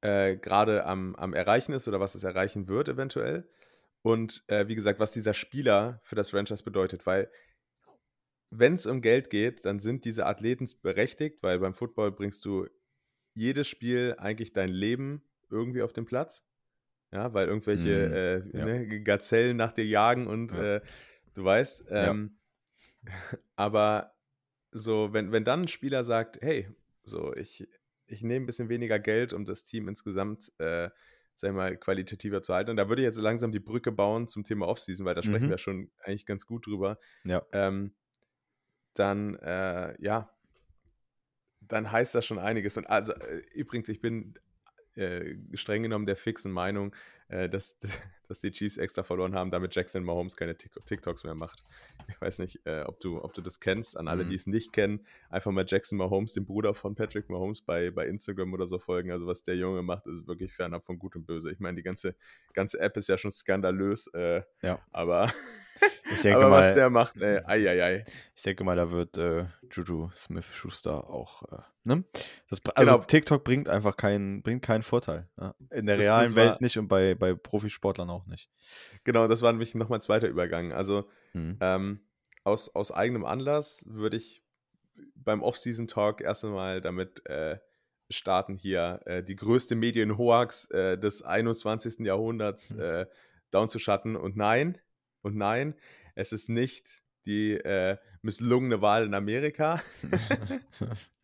äh, gerade am, am Erreichen ist oder was es erreichen wird eventuell. Und äh, wie gesagt, was dieser Spieler für das Franchise bedeutet, weil wenn es um Geld geht, dann sind diese Athleten berechtigt, weil beim Football bringst du jedes Spiel eigentlich dein Leben irgendwie auf den Platz. Ja, weil irgendwelche mm, äh, ja. ne, Gazellen nach dir jagen und ja. äh, du weißt. Ähm, ja. Aber so, wenn, wenn dann ein Spieler sagt, hey, so, ich, ich nehme ein bisschen weniger Geld, um das Team insgesamt, äh, sag ich mal, qualitativer zu halten. Und da würde ich jetzt langsam die Brücke bauen zum Thema Offseason, weil da sprechen mhm. wir schon eigentlich ganz gut drüber. Ja. Ähm, dann, äh, ja, dann heißt das schon einiges. Und also, äh, übrigens, ich bin äh, streng genommen der fixen Meinung, äh, dass, dass die Chiefs extra verloren haben, damit Jackson Mahomes keine TikToks mehr macht. Ich weiß nicht, äh, ob, du, ob du das kennst. An alle, mhm. die es nicht kennen, einfach mal Jackson Mahomes, den Bruder von Patrick Mahomes, bei, bei Instagram oder so folgen. Also was der Junge macht, ist wirklich fernab von Gut und Böse. Ich meine, die ganze, ganze App ist ja schon skandalös, äh, ja. aber ich denke Aber mal, was der macht, ey, ei, ei, ei. Ich denke mal, da wird äh, Juju Smith-Schuster auch, äh, ne? Das, also genau. TikTok bringt einfach keinen, bringt keinen Vorteil. Ja? In der das, realen das war, Welt nicht und bei, bei Profisportlern auch nicht. Genau, das war nämlich nochmal ein zweiter Übergang. Also mhm. ähm, aus, aus eigenem Anlass würde ich beim Off-Season-Talk erst einmal damit äh, starten, hier äh, die größte Medienhoax äh, des 21. Jahrhunderts mhm. äh, down zu schatten. Und nein, und nein, es ist nicht die äh, misslungene Wahl in Amerika.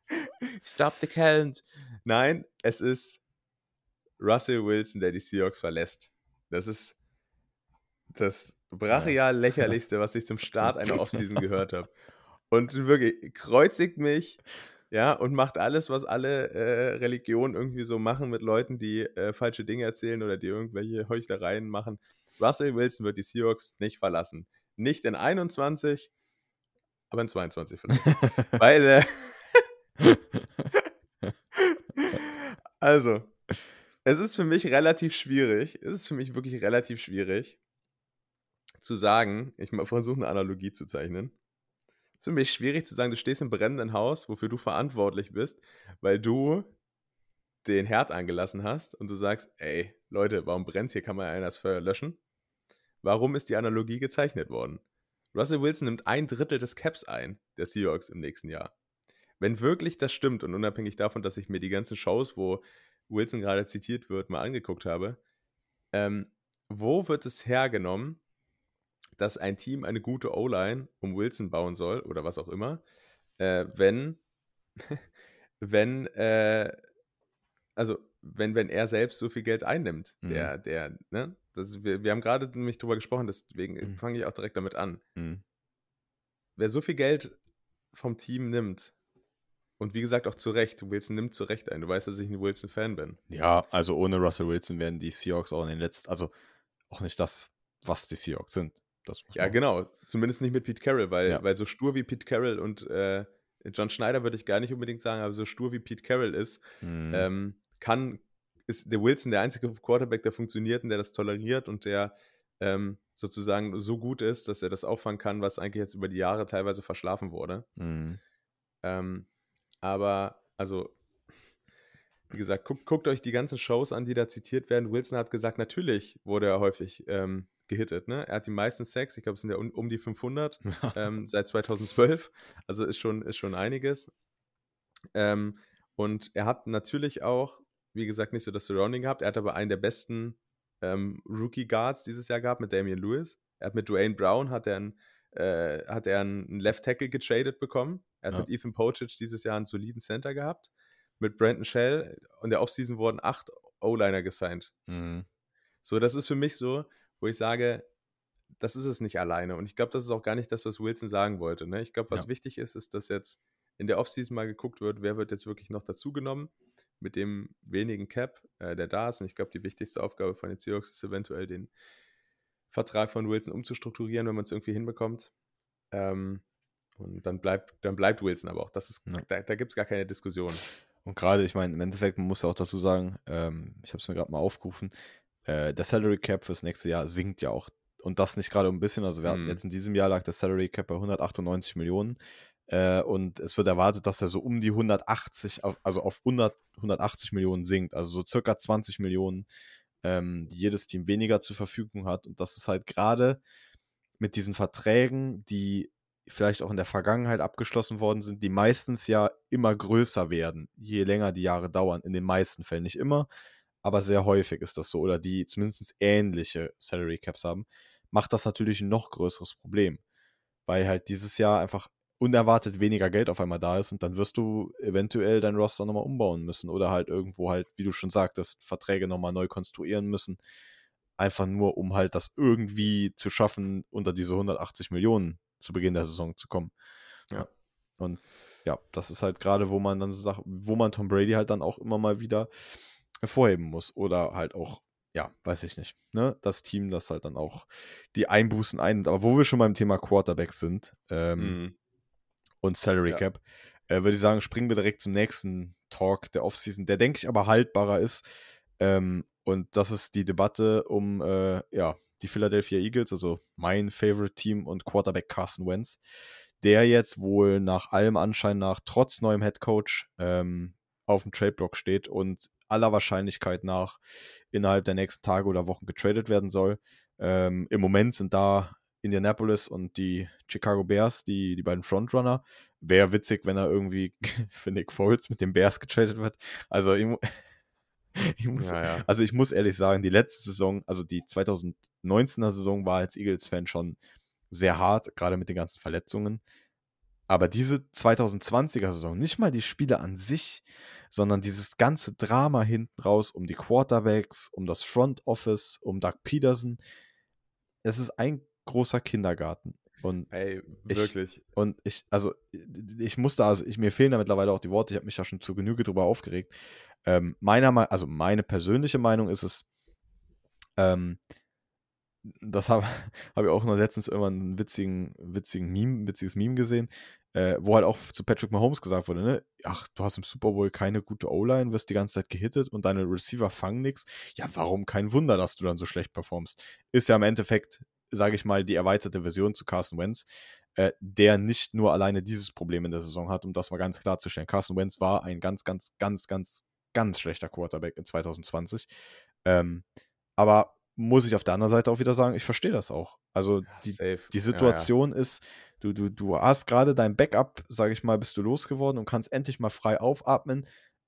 Stop the count. Nein, es ist Russell Wilson, der die Seahawks verlässt. Das ist das brachial lächerlichste, was ich zum Start einer Offseason gehört habe. Und wirklich kreuzigt mich, ja, und macht alles, was alle äh, Religionen irgendwie so machen mit Leuten, die äh, falsche Dinge erzählen oder die irgendwelche Heuchlereien machen. Russell Wilson wird die Seahawks nicht verlassen. Nicht in 21, aber in 22 vielleicht. Weil, äh, also, es ist für mich relativ schwierig, es ist für mich wirklich relativ schwierig zu sagen, ich versuche eine Analogie zu zeichnen. Es ist für mich schwierig zu sagen, du stehst im brennenden Haus, wofür du verantwortlich bist, weil du den Herd angelassen hast und du sagst, ey, Leute, warum brennt hier? Kann man ja das Feuer löschen? Warum ist die Analogie gezeichnet worden? Russell Wilson nimmt ein Drittel des Caps ein, der Seahawks im nächsten Jahr. Wenn wirklich das stimmt und unabhängig davon, dass ich mir die ganzen Shows, wo Wilson gerade zitiert wird, mal angeguckt habe, ähm, wo wird es hergenommen, dass ein Team eine gute O-Line um Wilson bauen soll oder was auch immer, äh, wenn, wenn, äh, also wenn, wenn er selbst so viel Geld einnimmt, mhm. der, der, ne? Das, wir, wir haben gerade nämlich drüber gesprochen, deswegen mhm. fange ich auch direkt damit an. Mhm. Wer so viel Geld vom Team nimmt, und wie gesagt auch zu Recht, Wilson nimmt zu Recht ein. Du weißt, dass ich ein Wilson-Fan bin. Ja, also ohne Russell Wilson wären die Seahawks auch in den letzten, also auch nicht das, was die Seahawks sind. ja, genau. Zumindest nicht mit Pete Carroll, weil, ja. weil so stur wie Pete Carroll und äh, John Schneider würde ich gar nicht unbedingt sagen, aber so stur wie Pete Carroll ist, mhm. ähm, kann ist der Wilson der einzige Quarterback, der funktioniert und der das toleriert und der ähm, sozusagen so gut ist, dass er das auffangen kann, was eigentlich jetzt über die Jahre teilweise verschlafen wurde. Mhm. Ähm, aber, also, wie gesagt, guckt, guckt, euch die ganzen Shows an, die da zitiert werden. Wilson hat gesagt, natürlich wurde er häufig ähm, gehittet. Ne? Er hat die meisten Sex, ich glaube, es sind ja um, um die 500 ähm, seit 2012. Also ist schon, ist schon einiges. Ähm, und er hat natürlich auch wie gesagt, nicht so das Surrounding gehabt. Er hat aber einen der besten ähm, Rookie Guards dieses Jahr gehabt mit Damian Lewis. Er hat mit Dwayne Brown hat er einen, äh, hat er einen Left Tackle getradet bekommen. Er hat ja. mit Ethan Pochich dieses Jahr einen soliden Center gehabt. Mit Brandon Shell und der Offseason wurden acht O-Liner gesigned. Mhm. So, das ist für mich so, wo ich sage, das ist es nicht alleine. Und ich glaube, das ist auch gar nicht das, was Wilson sagen wollte. Ne? Ich glaube, was ja. wichtig ist, ist, dass jetzt in der Offseason mal geguckt wird, wer wird jetzt wirklich noch dazugenommen mit dem wenigen Cap, äh, der da ist. Und ich glaube, die wichtigste Aufgabe von den Seahawks ist eventuell den Vertrag von Wilson umzustrukturieren, wenn man es irgendwie hinbekommt. Ähm, und dann bleibt, dann bleibt Wilson aber auch. Das ist, ja. Da, da gibt es gar keine Diskussion. Und gerade, ich meine, im Endeffekt, man muss ja auch dazu sagen, ähm, ich habe es mir gerade mal aufgerufen, äh, der Salary Cap fürs nächste Jahr sinkt ja auch. Und das nicht gerade um ein bisschen. Also wir hatten mhm. jetzt in diesem Jahr lag der Salary Cap bei 198 Millionen. Äh, und es wird erwartet, dass er so um die 180, auf, also auf 100, 180 Millionen sinkt. Also so circa 20 Millionen, ähm, die jedes Team weniger zur Verfügung hat. Und das ist halt gerade mit diesen Verträgen, die vielleicht auch in der Vergangenheit abgeschlossen worden sind, die meistens ja immer größer werden, je länger die Jahre dauern. In den meisten Fällen nicht immer, aber sehr häufig ist das so. Oder die zumindest ähnliche Salary Caps haben, macht das natürlich ein noch größeres Problem. Weil halt dieses Jahr einfach unerwartet weniger Geld auf einmal da ist und dann wirst du eventuell dein Roster nochmal umbauen müssen oder halt irgendwo halt, wie du schon sagtest, Verträge nochmal neu konstruieren müssen. Einfach nur, um halt das irgendwie zu schaffen, unter diese 180 Millionen zu Beginn der Saison zu kommen. Ja. Und ja, das ist halt gerade, wo man dann so sagt, wo man Tom Brady halt dann auch immer mal wieder hervorheben muss. Oder halt auch, ja, weiß ich nicht, ne? Das Team, das halt dann auch die Einbußen einnimmt. Aber wo wir schon beim Thema Quarterbacks sind ähm, mhm. Und Salary ja. Cap, äh, würde ich sagen, springen wir direkt zum nächsten Talk der Offseason, der, denke ich, aber haltbarer ist. Ähm, und das ist die Debatte um, äh, ja, die Philadelphia Eagles, also mein Favorite Team und Quarterback Carson Wentz, der jetzt wohl nach allem Anschein nach, trotz neuem Head Coach, ähm, auf dem Trade-Block steht und aller Wahrscheinlichkeit nach innerhalb der nächsten Tage oder Wochen getradet werden soll. Ähm, Im Moment sind da Indianapolis und die Chicago Bears, die, die beiden Frontrunner. Wäre witzig, wenn er irgendwie für Nick Foles mit den Bears getradet wird. Also ich muss, ja, ja. Also ich muss ehrlich sagen, die letzte Saison, also die 2019er Saison war als Eagles-Fan schon sehr hart, gerade mit den ganzen Verletzungen. Aber diese 2020er Saison, nicht mal die Spiele an sich, sondern dieses ganze Drama hinten raus um die Quarterbacks, um das Front Office, um Doug Peterson, es ist ein großer Kindergarten. Und hey, wirklich. Ich, und ich, also, ich musste, also, ich, mir fehlen da mittlerweile auch die Worte, ich habe mich da schon zu Genüge drüber aufgeregt. Ähm, meiner, also meine persönliche Meinung ist es, ähm, das habe hab ich auch noch letztens irgendwann einen witzigen, witzigen Meme, witziges Meme gesehen, äh, wo halt auch zu Patrick Mahomes gesagt wurde, ne, ach, du hast im Super Bowl keine gute O-Line, wirst die ganze Zeit gehittet und deine Receiver fangen nichts. Ja, warum kein Wunder, dass du dann so schlecht performst? Ist ja im Endeffekt, sage ich mal, die erweiterte Version zu Carson Wentz, äh, der nicht nur alleine dieses Problem in der Saison hat, um das mal ganz klarzustellen. Carson Wentz war ein ganz, ganz, ganz, ganz ganz schlechter Quarterback in 2020. Ähm, aber muss ich auf der anderen Seite auch wieder sagen, ich verstehe das auch. Also die, die Situation ja, ja. ist, du, du, du hast gerade dein Backup, sage ich mal, bist du losgeworden und kannst endlich mal frei aufatmen.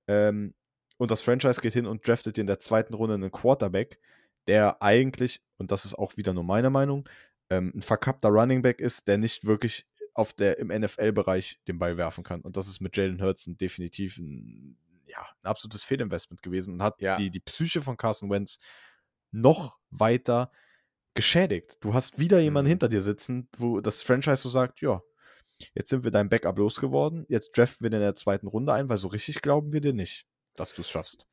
Ähm, und das Franchise geht hin und draftet dir in der zweiten Runde einen Quarterback, der eigentlich, und das ist auch wieder nur meine Meinung, ähm, ein verkappter Running Back ist, der nicht wirklich auf der im NFL-Bereich den Ball werfen kann. Und das ist mit Jalen Hurts definitiv ein ja, ein absolutes Fehlinvestment gewesen und hat ja. die, die Psyche von Carson Wentz noch weiter geschädigt. Du hast wieder jemanden mhm. hinter dir sitzen, wo das Franchise so sagt, ja, jetzt sind wir dein Backup losgeworden, jetzt draften wir in der zweiten Runde ein, weil so richtig glauben wir dir nicht, dass du es schaffst.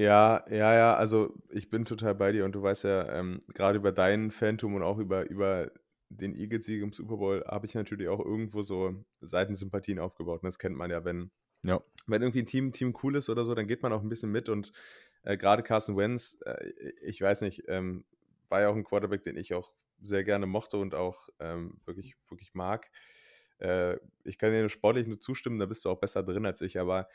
Ja, ja, ja, also ich bin total bei dir und du weißt ja, ähm, gerade über deinen Phantom und auch über, über den Eagles-Sieg im Super Bowl habe ich natürlich auch irgendwo so Seitensympathien aufgebaut. Und das kennt man ja, wenn ja. Wenn irgendwie ein Team, Team cool ist oder so, dann geht man auch ein bisschen mit und äh, gerade Carson Wentz, äh, ich weiß nicht, ähm, war ja auch ein Quarterback, den ich auch sehr gerne mochte und auch ähm, wirklich, wirklich mag. Äh, ich kann dir sportlich nur zustimmen, da bist du auch besser drin als ich, aber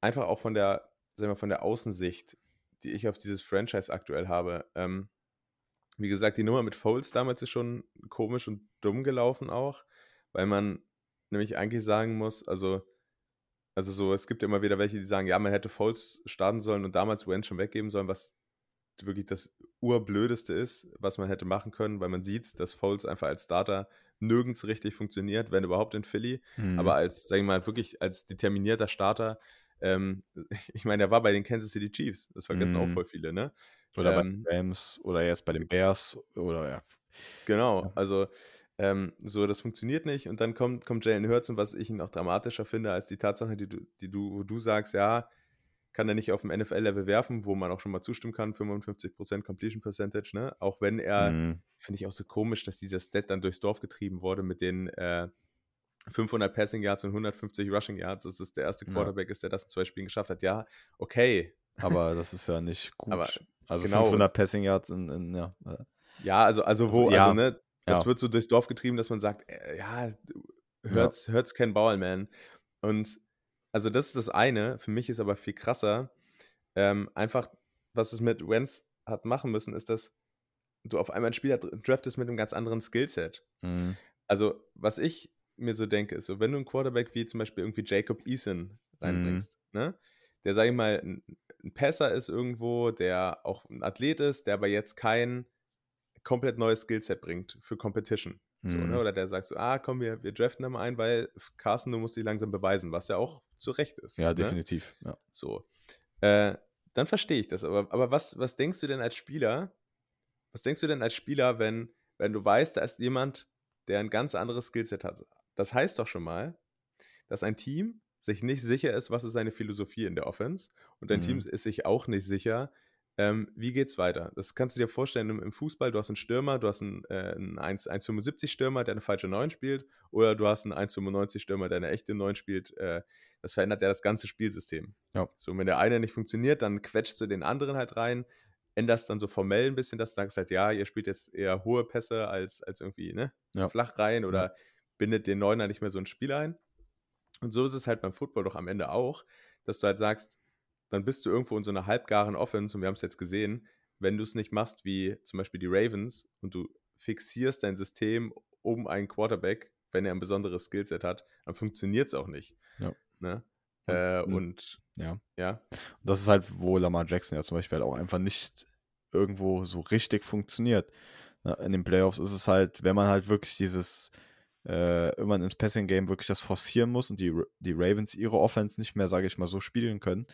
einfach auch von der, sagen wir, von der Außensicht, die ich auf dieses Franchise aktuell habe. Ähm, wie gesagt, die Nummer mit Foles damals ist schon komisch und dumm gelaufen auch, weil man nämlich eigentlich sagen muss, also also so, es gibt ja immer wieder welche, die sagen, ja, man hätte Foles starten sollen und damals Wentz schon weggeben sollen, was wirklich das Urblödeste ist, was man hätte machen können, weil man sieht, dass Foles einfach als Starter nirgends richtig funktioniert, wenn überhaupt in Philly. Mhm. Aber als, sag ich mal, wirklich als determinierter Starter Ähm, ich meine, er war bei den Kansas City Chiefs. Das vergessen auch Mhm. voll viele, ne? Oder bei Ähm, den Rams oder jetzt bei den Bears oder ja. Genau, also ähm, so, das funktioniert nicht. Und dann kommt, kommt Jalen Hurts und was ich noch dramatischer finde, als die Tatsache, die du, die du, wo du sagst, ja, kann er nicht auf dem NFL-Level werfen, wo man auch schon mal zustimmen kann, 55% Completion Percentage, ne? Auch wenn er, Mhm. finde ich auch so komisch, dass dieser Stat dann durchs Dorf getrieben wurde mit den äh, 500 Passing Yards und 150 Rushing Yards. Das ist der erste Ja. Quarterback ist, der das in zwei Spielen geschafft hat. Ja, okay. Aber das ist ja nicht gut. Aber also genau, 500 Passing Yards in, in ja. Ja, also, also Also, wo, also, ja, ne, das ja. wird so durchs Dorf getrieben, dass man sagt, äh, ja, hört's, hört's kein Ball, man. Und also das ist das eine. Für mich ist aber viel krasser. Ähm, einfach, was es mit Wentz hat machen müssen, ist, dass du auf einmal einen Spieler dr- draftest mit einem ganz anderen Skillset. Mhm. Also, was ich mir so denke, ist so, wenn du einen Quarterback wie zum Beispiel irgendwie Jacob Eason reinbringst, ne, der, sag ich mal, ein, ein Passer ist irgendwo, der auch ein Athlet ist, der aber jetzt kein komplett neues Skillset bringt für Competition. So, Mhm. ne? Oder der sagt so, ah, komm, wir, wir draften da mal ein, weil Carsten, du musst dich langsam beweisen, was ja auch zu Recht ist. Ja, ne? definitiv. Ja. So. Äh, dann verstehe ich das. Aber, aber was, was denkst du denn als Spieler? Was denkst du denn als Spieler, wenn, wenn du weißt, da ist jemand, der ein ganz anderes Skillset hat? Das heißt doch schon mal, dass ein Team sich nicht sicher ist, was ist seine Philosophie in der Offense. Und ein Mhm. Team ist sich auch nicht sicher, ähm, wie geht's weiter. Das kannst du dir vorstellen im, im Fußball. Du hast einen Stürmer, du hast einen, äh, einen 1 1,75 Stürmer, der eine falsche 9 spielt. Oder du hast einen 1,95 Stürmer, der eine echte 9 spielt. Äh, das verändert ja das ganze Spielsystem. Ja. So, wenn der eine nicht funktioniert, dann quetschst du den anderen halt rein, änderst dann so formell ein bisschen, dass du sagst halt, ja, ihr spielt jetzt eher hohe Pässe als, als irgendwie, ne? Ja. Flach rein oder bindet den Neuner nicht mehr so ins Spiel ein. Und so ist es halt beim Football doch am Ende auch, dass du halt sagst, dann bist du irgendwo in so einer halbgaren Offense und wir haben es jetzt gesehen, wenn du es nicht machst wie zum Beispiel die Ravens und du fixierst dein System um einen Quarterback, wenn er ein besonderes Skillset hat, dann funktioniert es auch nicht. Ja. Ne? Und- Äh, und- und Ja. ja, Das ist halt, wo Lamar Jackson ja zum Beispiel halt auch einfach nicht irgendwo so richtig funktioniert. Na, In den Playoffs ist es halt, wenn man halt wirklich dieses, äh, immer ins Passing-Game wirklich das forcieren muss und die, die Ravens ihre Offense nicht mehr, sage ich mal, so spielen können,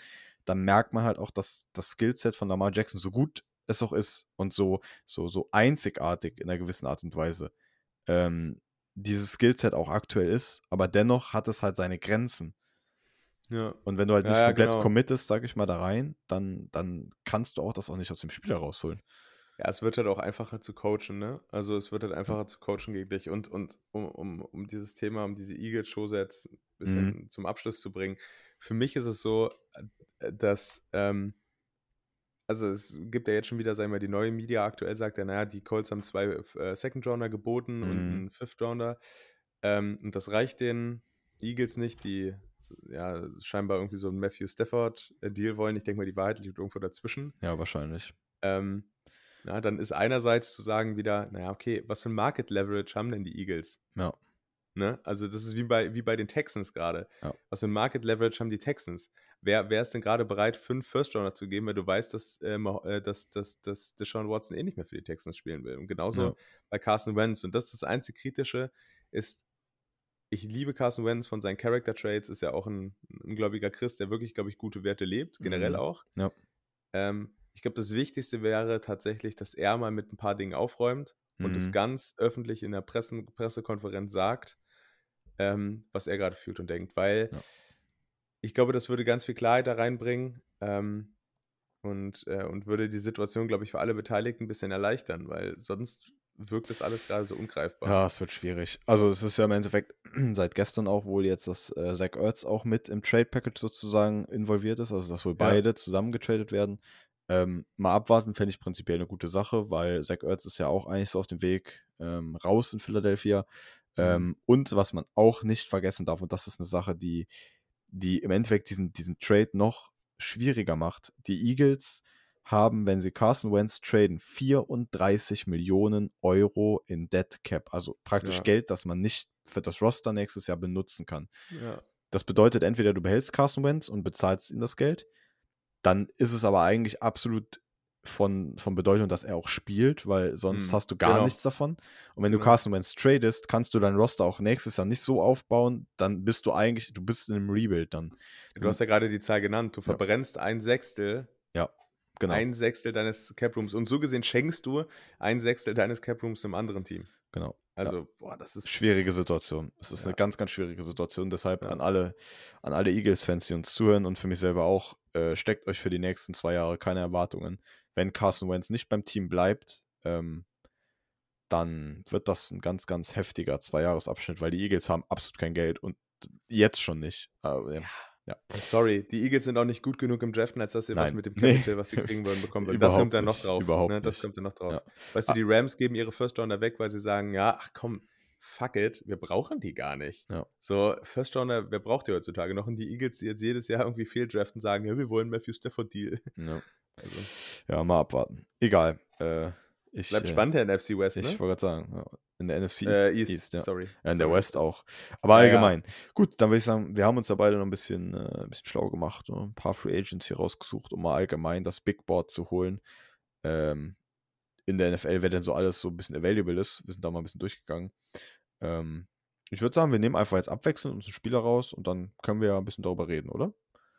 dann merkt man halt auch, dass das Skillset von Lamar Jackson so gut es auch ist und so, so, so einzigartig in einer gewissen Art und Weise, ähm, dieses Skillset auch aktuell ist, aber dennoch hat es halt seine Grenzen. ja. Und wenn du halt Ja, nicht ja, komplett genau. committest, sag ich mal, da rein, dann, dann kannst du auch das auch nicht aus dem Spieler rausholen. Ja, es wird halt auch einfacher zu coachen, ne? Also es wird halt einfacher zu coachen gegen dich. Und, und um, um, um dieses Thema, um diese Eagles-Show jetzt ein bisschen zum Abschluss zu bringen, für mich ist es so, äh, dass, ähm, also es gibt ja jetzt schon wieder, sagen wir, die neue Media aktuell sagt ja, naja, die Colts haben zwei äh, Second-Rounder geboten und Mhm. einen Fifth-Rounder. Ähm, und das reicht den Eagles nicht, die ja scheinbar irgendwie so einen Matthew Stafford-Deal wollen. Ich denke mal, die Wahrheit liegt irgendwo dazwischen. Ja, wahrscheinlich. Ähm, ja, dann ist einerseits zu sagen wieder, naja, okay, was für ein Market Leverage haben denn die Eagles? Ja. Ne? Also das ist wie bei, wie bei den Texans gerade. Ja. Was für ein Market Leverage haben die Texans? Wer, wer ist denn gerade bereit, fünf First-Rounder zu geben, weil du weißt, dass, äh, äh, dass, dass, dass Deshaun Watson eh nicht mehr für die Texans spielen will? Und genauso Ja. bei Carson Wentz. Und das ist das einzige Kritische, ist, ich liebe Carson Wentz von seinen Character Traits, ist ja auch ein, ein ungläubiger Christ, der wirklich, glaube ich, gute Werte lebt, generell Mhm. auch. Ja. Ähm, ich glaube, das Wichtigste wäre tatsächlich, dass er mal mit ein paar Dingen aufräumt und es Mhm. ganz öffentlich in der Pressen Pressekonferenz sagt, ähm, was er gerade fühlt und denkt. Weil Ja. ich glaube, das würde ganz viel Klarheit da reinbringen ähm, und, äh, und würde die Situation, glaube ich, für alle Beteiligten ein bisschen erleichtern, weil sonst wirkt das alles gerade so ungreifbar. Ja, es wird schwierig. Also es ist ja im Endeffekt seit gestern auch wohl jetzt, dass äh, Zach Ertz auch mit im Trade Package sozusagen involviert ist, also dass wohl beide zusammen getradet werden. Ähm, mal abwarten fände ich prinzipiell eine gute Sache, weil Zach Ertz ist ja auch eigentlich so auf dem Weg ähm, raus in Philadelphia. Ähm, und was man auch nicht vergessen darf, und das ist eine Sache, die, die im Endeffekt diesen, diesen Trade noch schwieriger macht. Die Eagles haben, wenn sie Carson Wentz traden, 34 Millionen Euro in Dead Cap, also praktisch Ja. Geld, das man nicht für das Roster nächstes Jahr benutzen kann. Ja. Das bedeutet, entweder du behältst Carson Wentz und bezahlst ihm das Geld, dann ist es aber eigentlich absolut von, von Bedeutung, dass er auch spielt, weil sonst Mhm, hast du gar genau. nichts davon. Und wenn du Genau. Carson Wentz tradest, kannst du dein Roster auch nächstes Jahr nicht so aufbauen, dann bist du eigentlich, du bist in einem Rebuild dann. Du hast ja gerade die Zahl genannt. Du Ja. verbrennst ein Sechstel, Genau. ein Sechstel deines Caprooms. Und so gesehen schenkst du ein Sechstel deines Caprooms einem anderen Team. genau. Also, boah, das ist. Schwierige Situation. Es ist Ja. eine ganz, ganz schwierige Situation. Deshalb Ja. an alle, an alle Eagles-Fans, die uns zuhören und für mich selber auch, äh, steckt euch für die nächsten zwei Jahre keine Erwartungen. Wenn Carson Wentz nicht beim Team bleibt, ähm, dann wird das ein ganz, ganz heftiger Zweijahresabschnitt, weil die Eagles haben absolut kein Geld und jetzt schon nicht. Aber, ja. Sorry, die Eagles sind auch nicht gut genug im Draften, als dass sie was Nein. mit dem Nee. Capital, was sie kriegen wollen, bekommen würden. Das kommt dann noch drauf. Überhaupt ne? Das kommt dann noch drauf. Ja. Weißt du, Ah. die Rams geben ihre First Rounder weg, weil sie sagen, ja, ach komm, fuck it, wir brauchen die gar nicht. Ja. So, First Rounder, wer braucht die heutzutage noch? Und die Eagles, die jetzt jedes Jahr irgendwie fehldraften, sagen, ja, wir wollen Matthew Stafford Deal. Ja. Also, ja, mal abwarten. Egal. Äh, ich, bleibt äh, spannend, der NFC West, Ich ne? wollte gerade sagen, in der NFC Äh, East, East, ja. sorry. Ja, in der sorry. West auch. Aber Ja, ja. allgemein. Gut, dann würde ich sagen, wir haben uns da beide noch ein bisschen, äh, ein bisschen schlau gemacht und ein paar Free Agents hier rausgesucht, um mal allgemein das Big Board zu holen. Ähm, in der NFL, wer denn so alles so ein bisschen available ist. Wir sind da mal ein bisschen durchgegangen. Ähm, ich würde sagen, wir nehmen einfach jetzt abwechselnd uns einen Spieler raus und dann können wir ja ein bisschen darüber reden, oder?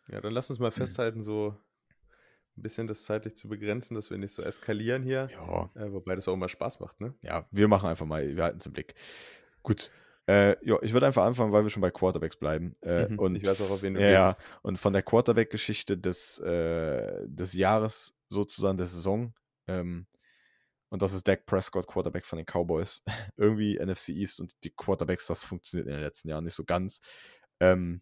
Ja, dann lass uns mal festhalten, so ein bisschen das zeitlich zu begrenzen, dass wir nicht so eskalieren hier. Ja, Äh, wobei das auch immer Spaß macht, ne? ja, wir machen einfach mal, wir halten es im Blick. Gut. Äh, ja, ich würde einfach anfangen, weil wir schon bei Quarterbacks bleiben. Äh, und Ich weiß auch, auf wen du ja, ja, gehst. und von der Quarterback-Geschichte des, äh, des Jahres, sozusagen der Saison. Ähm, und das ist Dak Prescott, Quarterback von den Cowboys. Irgendwie NFC East und die Quarterbacks, das funktioniert in den letzten Jahren nicht so ganz. Ähm,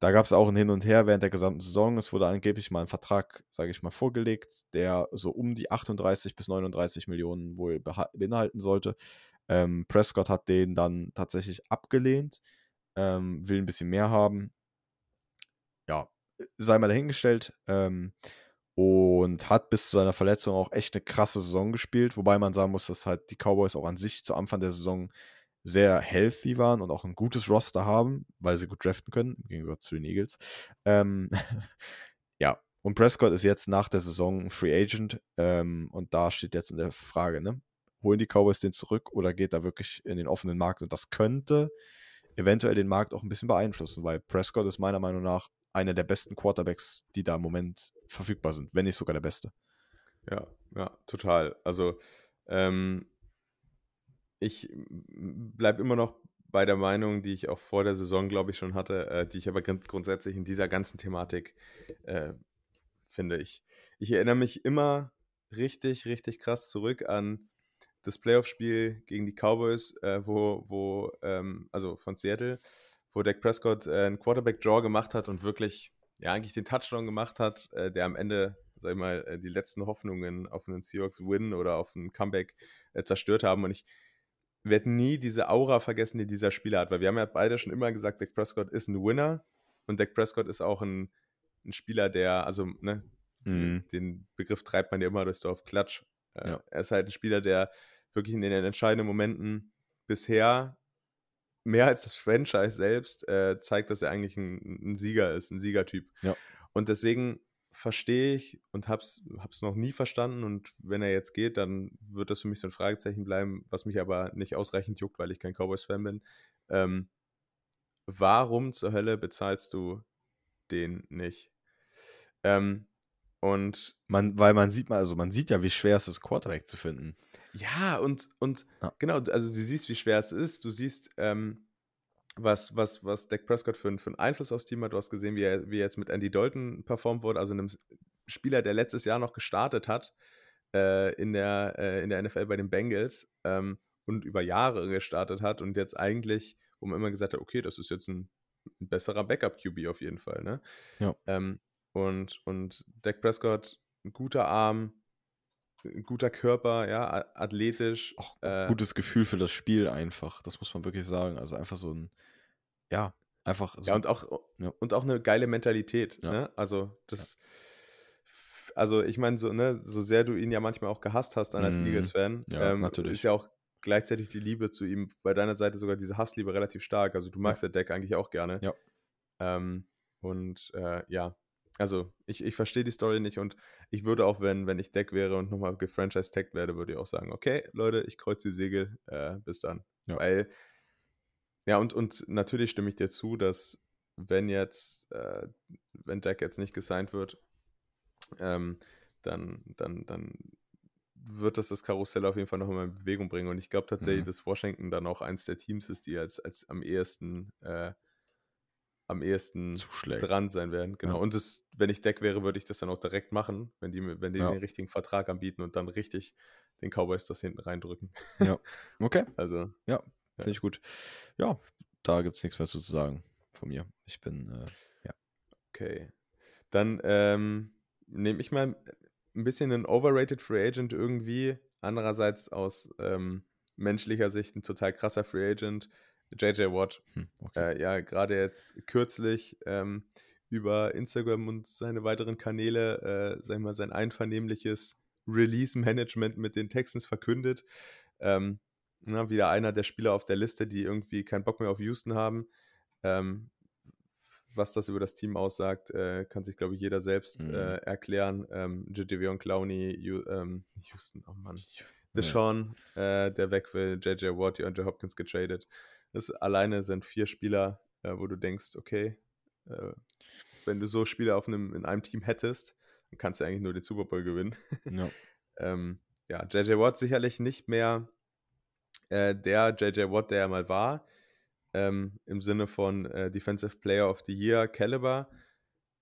da gab es auch ein Hin und Her während der gesamten Saison. Es wurde angeblich mal ein Vertrag, sage ich mal, vorgelegt, der so um die 38 bis 39 Millionen wohl beinhalten sollte. Ähm, Prescott hat den dann tatsächlich abgelehnt, ähm, will ein bisschen mehr haben. Ja, sei mal dahingestellt. Ähm, und hat bis zu seiner Verletzung auch echt eine krasse Saison gespielt, wobei man sagen muss, dass halt die Cowboys auch an sich zu Anfang der Saison sehr healthy waren und auch ein gutes Roster haben, weil sie gut draften können, im Gegensatz zu den Eagles. Ähm, ja, und Prescott ist jetzt nach der Saison ein Free Agent ähm, und da steht jetzt in der Frage, ne? Holen die Cowboys den zurück oder geht er wirklich in den offenen Markt? Und das könnte eventuell den Markt auch ein bisschen beeinflussen, weil Prescott ist meiner Meinung nach einer der besten Quarterbacks, die da im Moment verfügbar sind, wenn nicht sogar der beste. Ja, ja, total. Also, ähm, ich bleibe immer noch bei der Meinung, die ich auch vor der Saison, glaube ich, schon hatte, äh, die ich aber ganz grundsätzlich in dieser ganzen Thematik äh, finde. Ich, ich erinnere mich immer richtig, richtig krass zurück an das Playoff-Spiel gegen die Cowboys, äh, wo, wo ähm, also von Seattle, wo Dak Prescott äh, einen Quarterback-Draw gemacht hat und wirklich, ja, eigentlich den Touchdown gemacht hat, äh, der am Ende, sag ich mal, äh, die letzten Hoffnungen auf einen Seahawks-Win oder auf ein Comeback zerstört haben. Und ich werde nie diese Aura vergessen, die dieser Spieler hat, weil wir haben ja beide schon immer gesagt, Dak Prescott ist ein Winner und Dak Prescott ist auch ein, ein Spieler, der, also, ne, Mhm. den Begriff treibt man ja immer durch auf Klatsch. Äh, Ja. Er ist halt ein Spieler, der wirklich in den entscheidenden Momenten bisher mehr als das Franchise selbst äh, zeigt, dass er eigentlich ein, ein Sieger ist, ein Siegertyp. Ja. Und deswegen verstehe ich und hab's, hab's noch nie verstanden und wenn er jetzt geht, dann wird das für mich so ein Fragezeichen bleiben, was mich aber nicht ausreichend juckt, weil ich kein Cowboys-Fan bin. Ähm, warum zur Hölle bezahlst du den nicht? Ähm, und Man, weil man sieht mal, also man sieht ja, wie schwer es ist, Quarterback zu finden. Ja, und, und Ja. genau, also du siehst, wie schwer es ist. Du siehst, ähm, was, was, was Dak Prescott für, einen- für einen Einfluss aufs Team hat. Du hast gesehen, wie er, wie er jetzt mit Andy Dalton performt wurde, also einem Spieler, der letztes Jahr noch gestartet hat äh, in, der, äh, in der NFL bei den Bengals ähm, und über Jahre gestartet hat und jetzt eigentlich, wo man immer gesagt hat, okay, das ist jetzt ein, ein besserer Backup-QB auf jeden Fall. Ne? Ja. Ähm, und, und Dak Prescott, ein guter Arm, ein guter Körper, ja, athletisch. Auch äh, gutes Gefühl für das Spiel einfach. Das muss man wirklich sagen. Also einfach so ein, ja, einfach so. Ja, und auch, Ja. und auch eine geile Mentalität. Ja. Ne? Also, das. Also, ich meine, so, ne, so sehr du ihn ja manchmal auch gehasst hast dann als Mhm. Eagles-Fan, Ja, ähm, natürlich. ist ja auch gleichzeitig die Liebe zu ihm bei deiner Seite sogar diese Hassliebe relativ stark. Also, du magst der Deck eigentlich auch gerne. Ja. Ähm, und äh, ja, also ich, ich verstehe die Story nicht und ich würde auch, wenn, wenn ich Deck wäre und nochmal gefranchise-tagged werde, würde ich auch sagen, okay, Leute, ich kreuze die Segel, äh, bis dann. Ja. Weil, ja, und, und natürlich stimme ich dir zu, dass wenn jetzt, äh, wenn Deck jetzt nicht gesigned wird, ähm, dann, dann, dann wird das das Karussell auf jeden Fall noch mal in Bewegung bringen. Und ich glaube tatsächlich, mhm. dass Washington dann auch eins der Teams ist, die als, als am ehesten äh, am ehesten Zuschlägt. dran sein werden. Genau. Ja. Und das, wenn ich Deck wäre, würde ich das dann auch direkt machen, wenn die, wenn die ja. den richtigen Vertrag anbieten und dann richtig den Cowboys das hinten reindrücken. Ja. Okay. Also. Ja, finde ich gut. Ja, da gibt es nichts mehr zu sagen von mir. Ich bin, äh, ja. Okay. Dann ähm, nehme ich mal ein bisschen einen overrated Free Agent irgendwie. Andererseits aus ähm, menschlicher Sicht ein total krasser Free Agent. JJ Watt. Hm, okay. äh, ja, gerade jetzt kürzlich ähm, über Instagram und seine weiteren Kanäle, äh, sag ich mal, sein einvernehmliches Release-Management mit den Texans verkündet. Ähm, na, wieder einer der Spieler auf der Liste, die irgendwie keinen Bock mehr auf Houston haben. Ähm, was das über das Team aussagt, äh, kann sich, glaube ich, jeder selbst mhm. äh, erklären. Ähm, Jadavion Clowney, Ju, ähm, Houston, oh Mann. Deshaun, ja. äh, der weg will, JJ Watt, die Andrew Hopkins getradet. Das alleine sind vier Spieler, äh, wo du denkst, okay, äh, wenn du so Spieler auf einem, in einem Team hättest, dann kannst du eigentlich nur den Super Bowl gewinnen. Ja, ähm, ja JJ Watt sicherlich nicht mehr äh, der JJ Watt, der er mal war, ähm, im Sinne von äh, Defensive Player of the Year Caliber.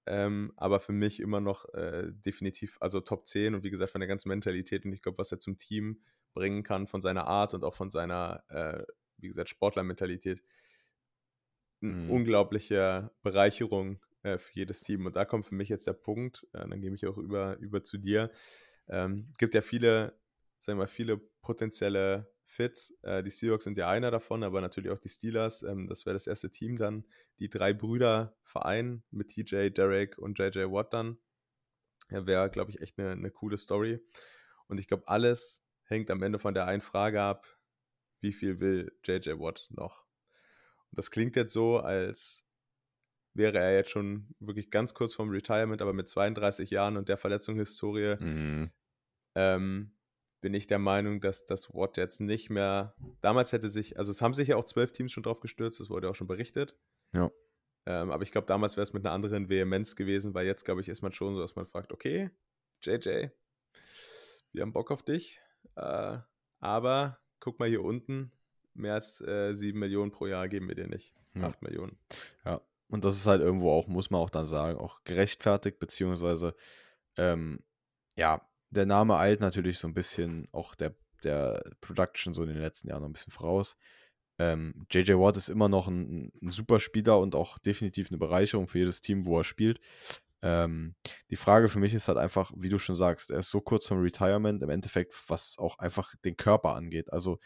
Ähm, aber für mich immer noch äh, definitiv, also Top 10 und wie gesagt von der ganzen Mentalität und ich glaube, was er zum Team bringen kann, von seiner Art und auch von seiner äh, wie gesagt, Sportlermentalität, eine mhm. unglaubliche Bereicherung äh, für jedes Team. Und da kommt für mich jetzt der Punkt, äh, dann gebe ich auch über, über zu dir. Ähm, gibt ja viele, sagen wir mal, viele potenzielle Fits. Äh, die Seahawks sind ja einer davon, aber natürlich auch die Steelers. Ähm, das wäre das erste Team dann, die drei Brüder vereinen mit TJ, Derek und JJ Watt dann. Ja, wäre, glaube ich, echt eine, eine coole Story. Und ich glaube, alles hängt am Ende von der einen Frage ab, wie viel will JJ Watt noch? Und das klingt jetzt so, als wäre er jetzt schon wirklich ganz kurz vorm Retirement, aber mit 32 Jahren und der Verletzungshistorie mhm. ähm, bin ich der Meinung, dass das Watt jetzt nicht mehr. Damals hätte sich, also es haben sich ja auch zwölf Teams schon drauf gestürzt, das wurde auch schon berichtet. Ja. Ähm, aber ich glaube, damals wäre es mit einer anderen Vehemenz gewesen, weil jetzt, glaube ich, ist man schon so, dass man fragt, okay, JJ, wir haben Bock auf dich, äh, aber guck mal hier unten, mehr als äh, 7 Millionen pro Jahr geben wir dir nicht. 8 Millionen. Ja, und das ist halt irgendwo auch, muss man auch dann sagen, auch gerechtfertigt, beziehungsweise, ähm, ja, der Name eilt natürlich so ein bisschen auch der, der Production so in den letzten Jahren noch ein bisschen voraus. Ähm, JJ Watt ist immer noch ein, ein, super Spieler und auch definitiv eine Bereicherung für jedes Team, wo er spielt. Ähm, die Frage für mich ist halt einfach, wie du schon sagst, er ist so kurz vom Retirement, im Endeffekt, was auch einfach den Körper angeht. Also,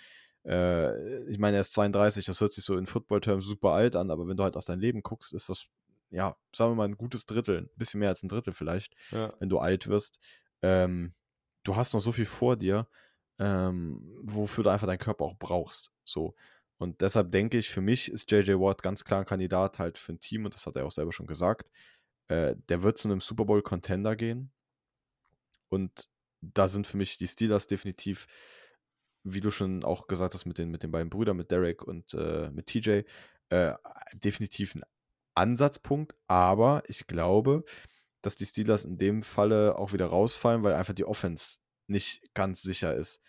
äh, ich meine, er ist 32, das hört sich so in Football-Terms super alt an, aber wenn du halt auf dein Leben guckst, ist das, ja, sagen wir mal, ein gutes Drittel, ein bisschen mehr als ein Drittel vielleicht, ja. wenn du alt wirst. Ähm, du hast noch so viel vor dir, ähm, wofür du einfach deinen Körper auch brauchst. So. Und deshalb denke ich, für mich ist JJ Watt ganz klar ein Kandidat halt für ein Team, und das hat er auch selber schon gesagt äh, der wird zu einem Super Bowl Contender gehen. Und da sind für mich die Steelers definitiv, wie du schon auch gesagt hast, mit den, mit den beiden Brüdern, mit Derek und äh, mit TJ, äh, definitiv ein Ansatzpunkt. Aber ich glaube, dass die Steelers in dem Falle auch wieder rausfallen, weil einfach die Offense nicht ganz sicher ist.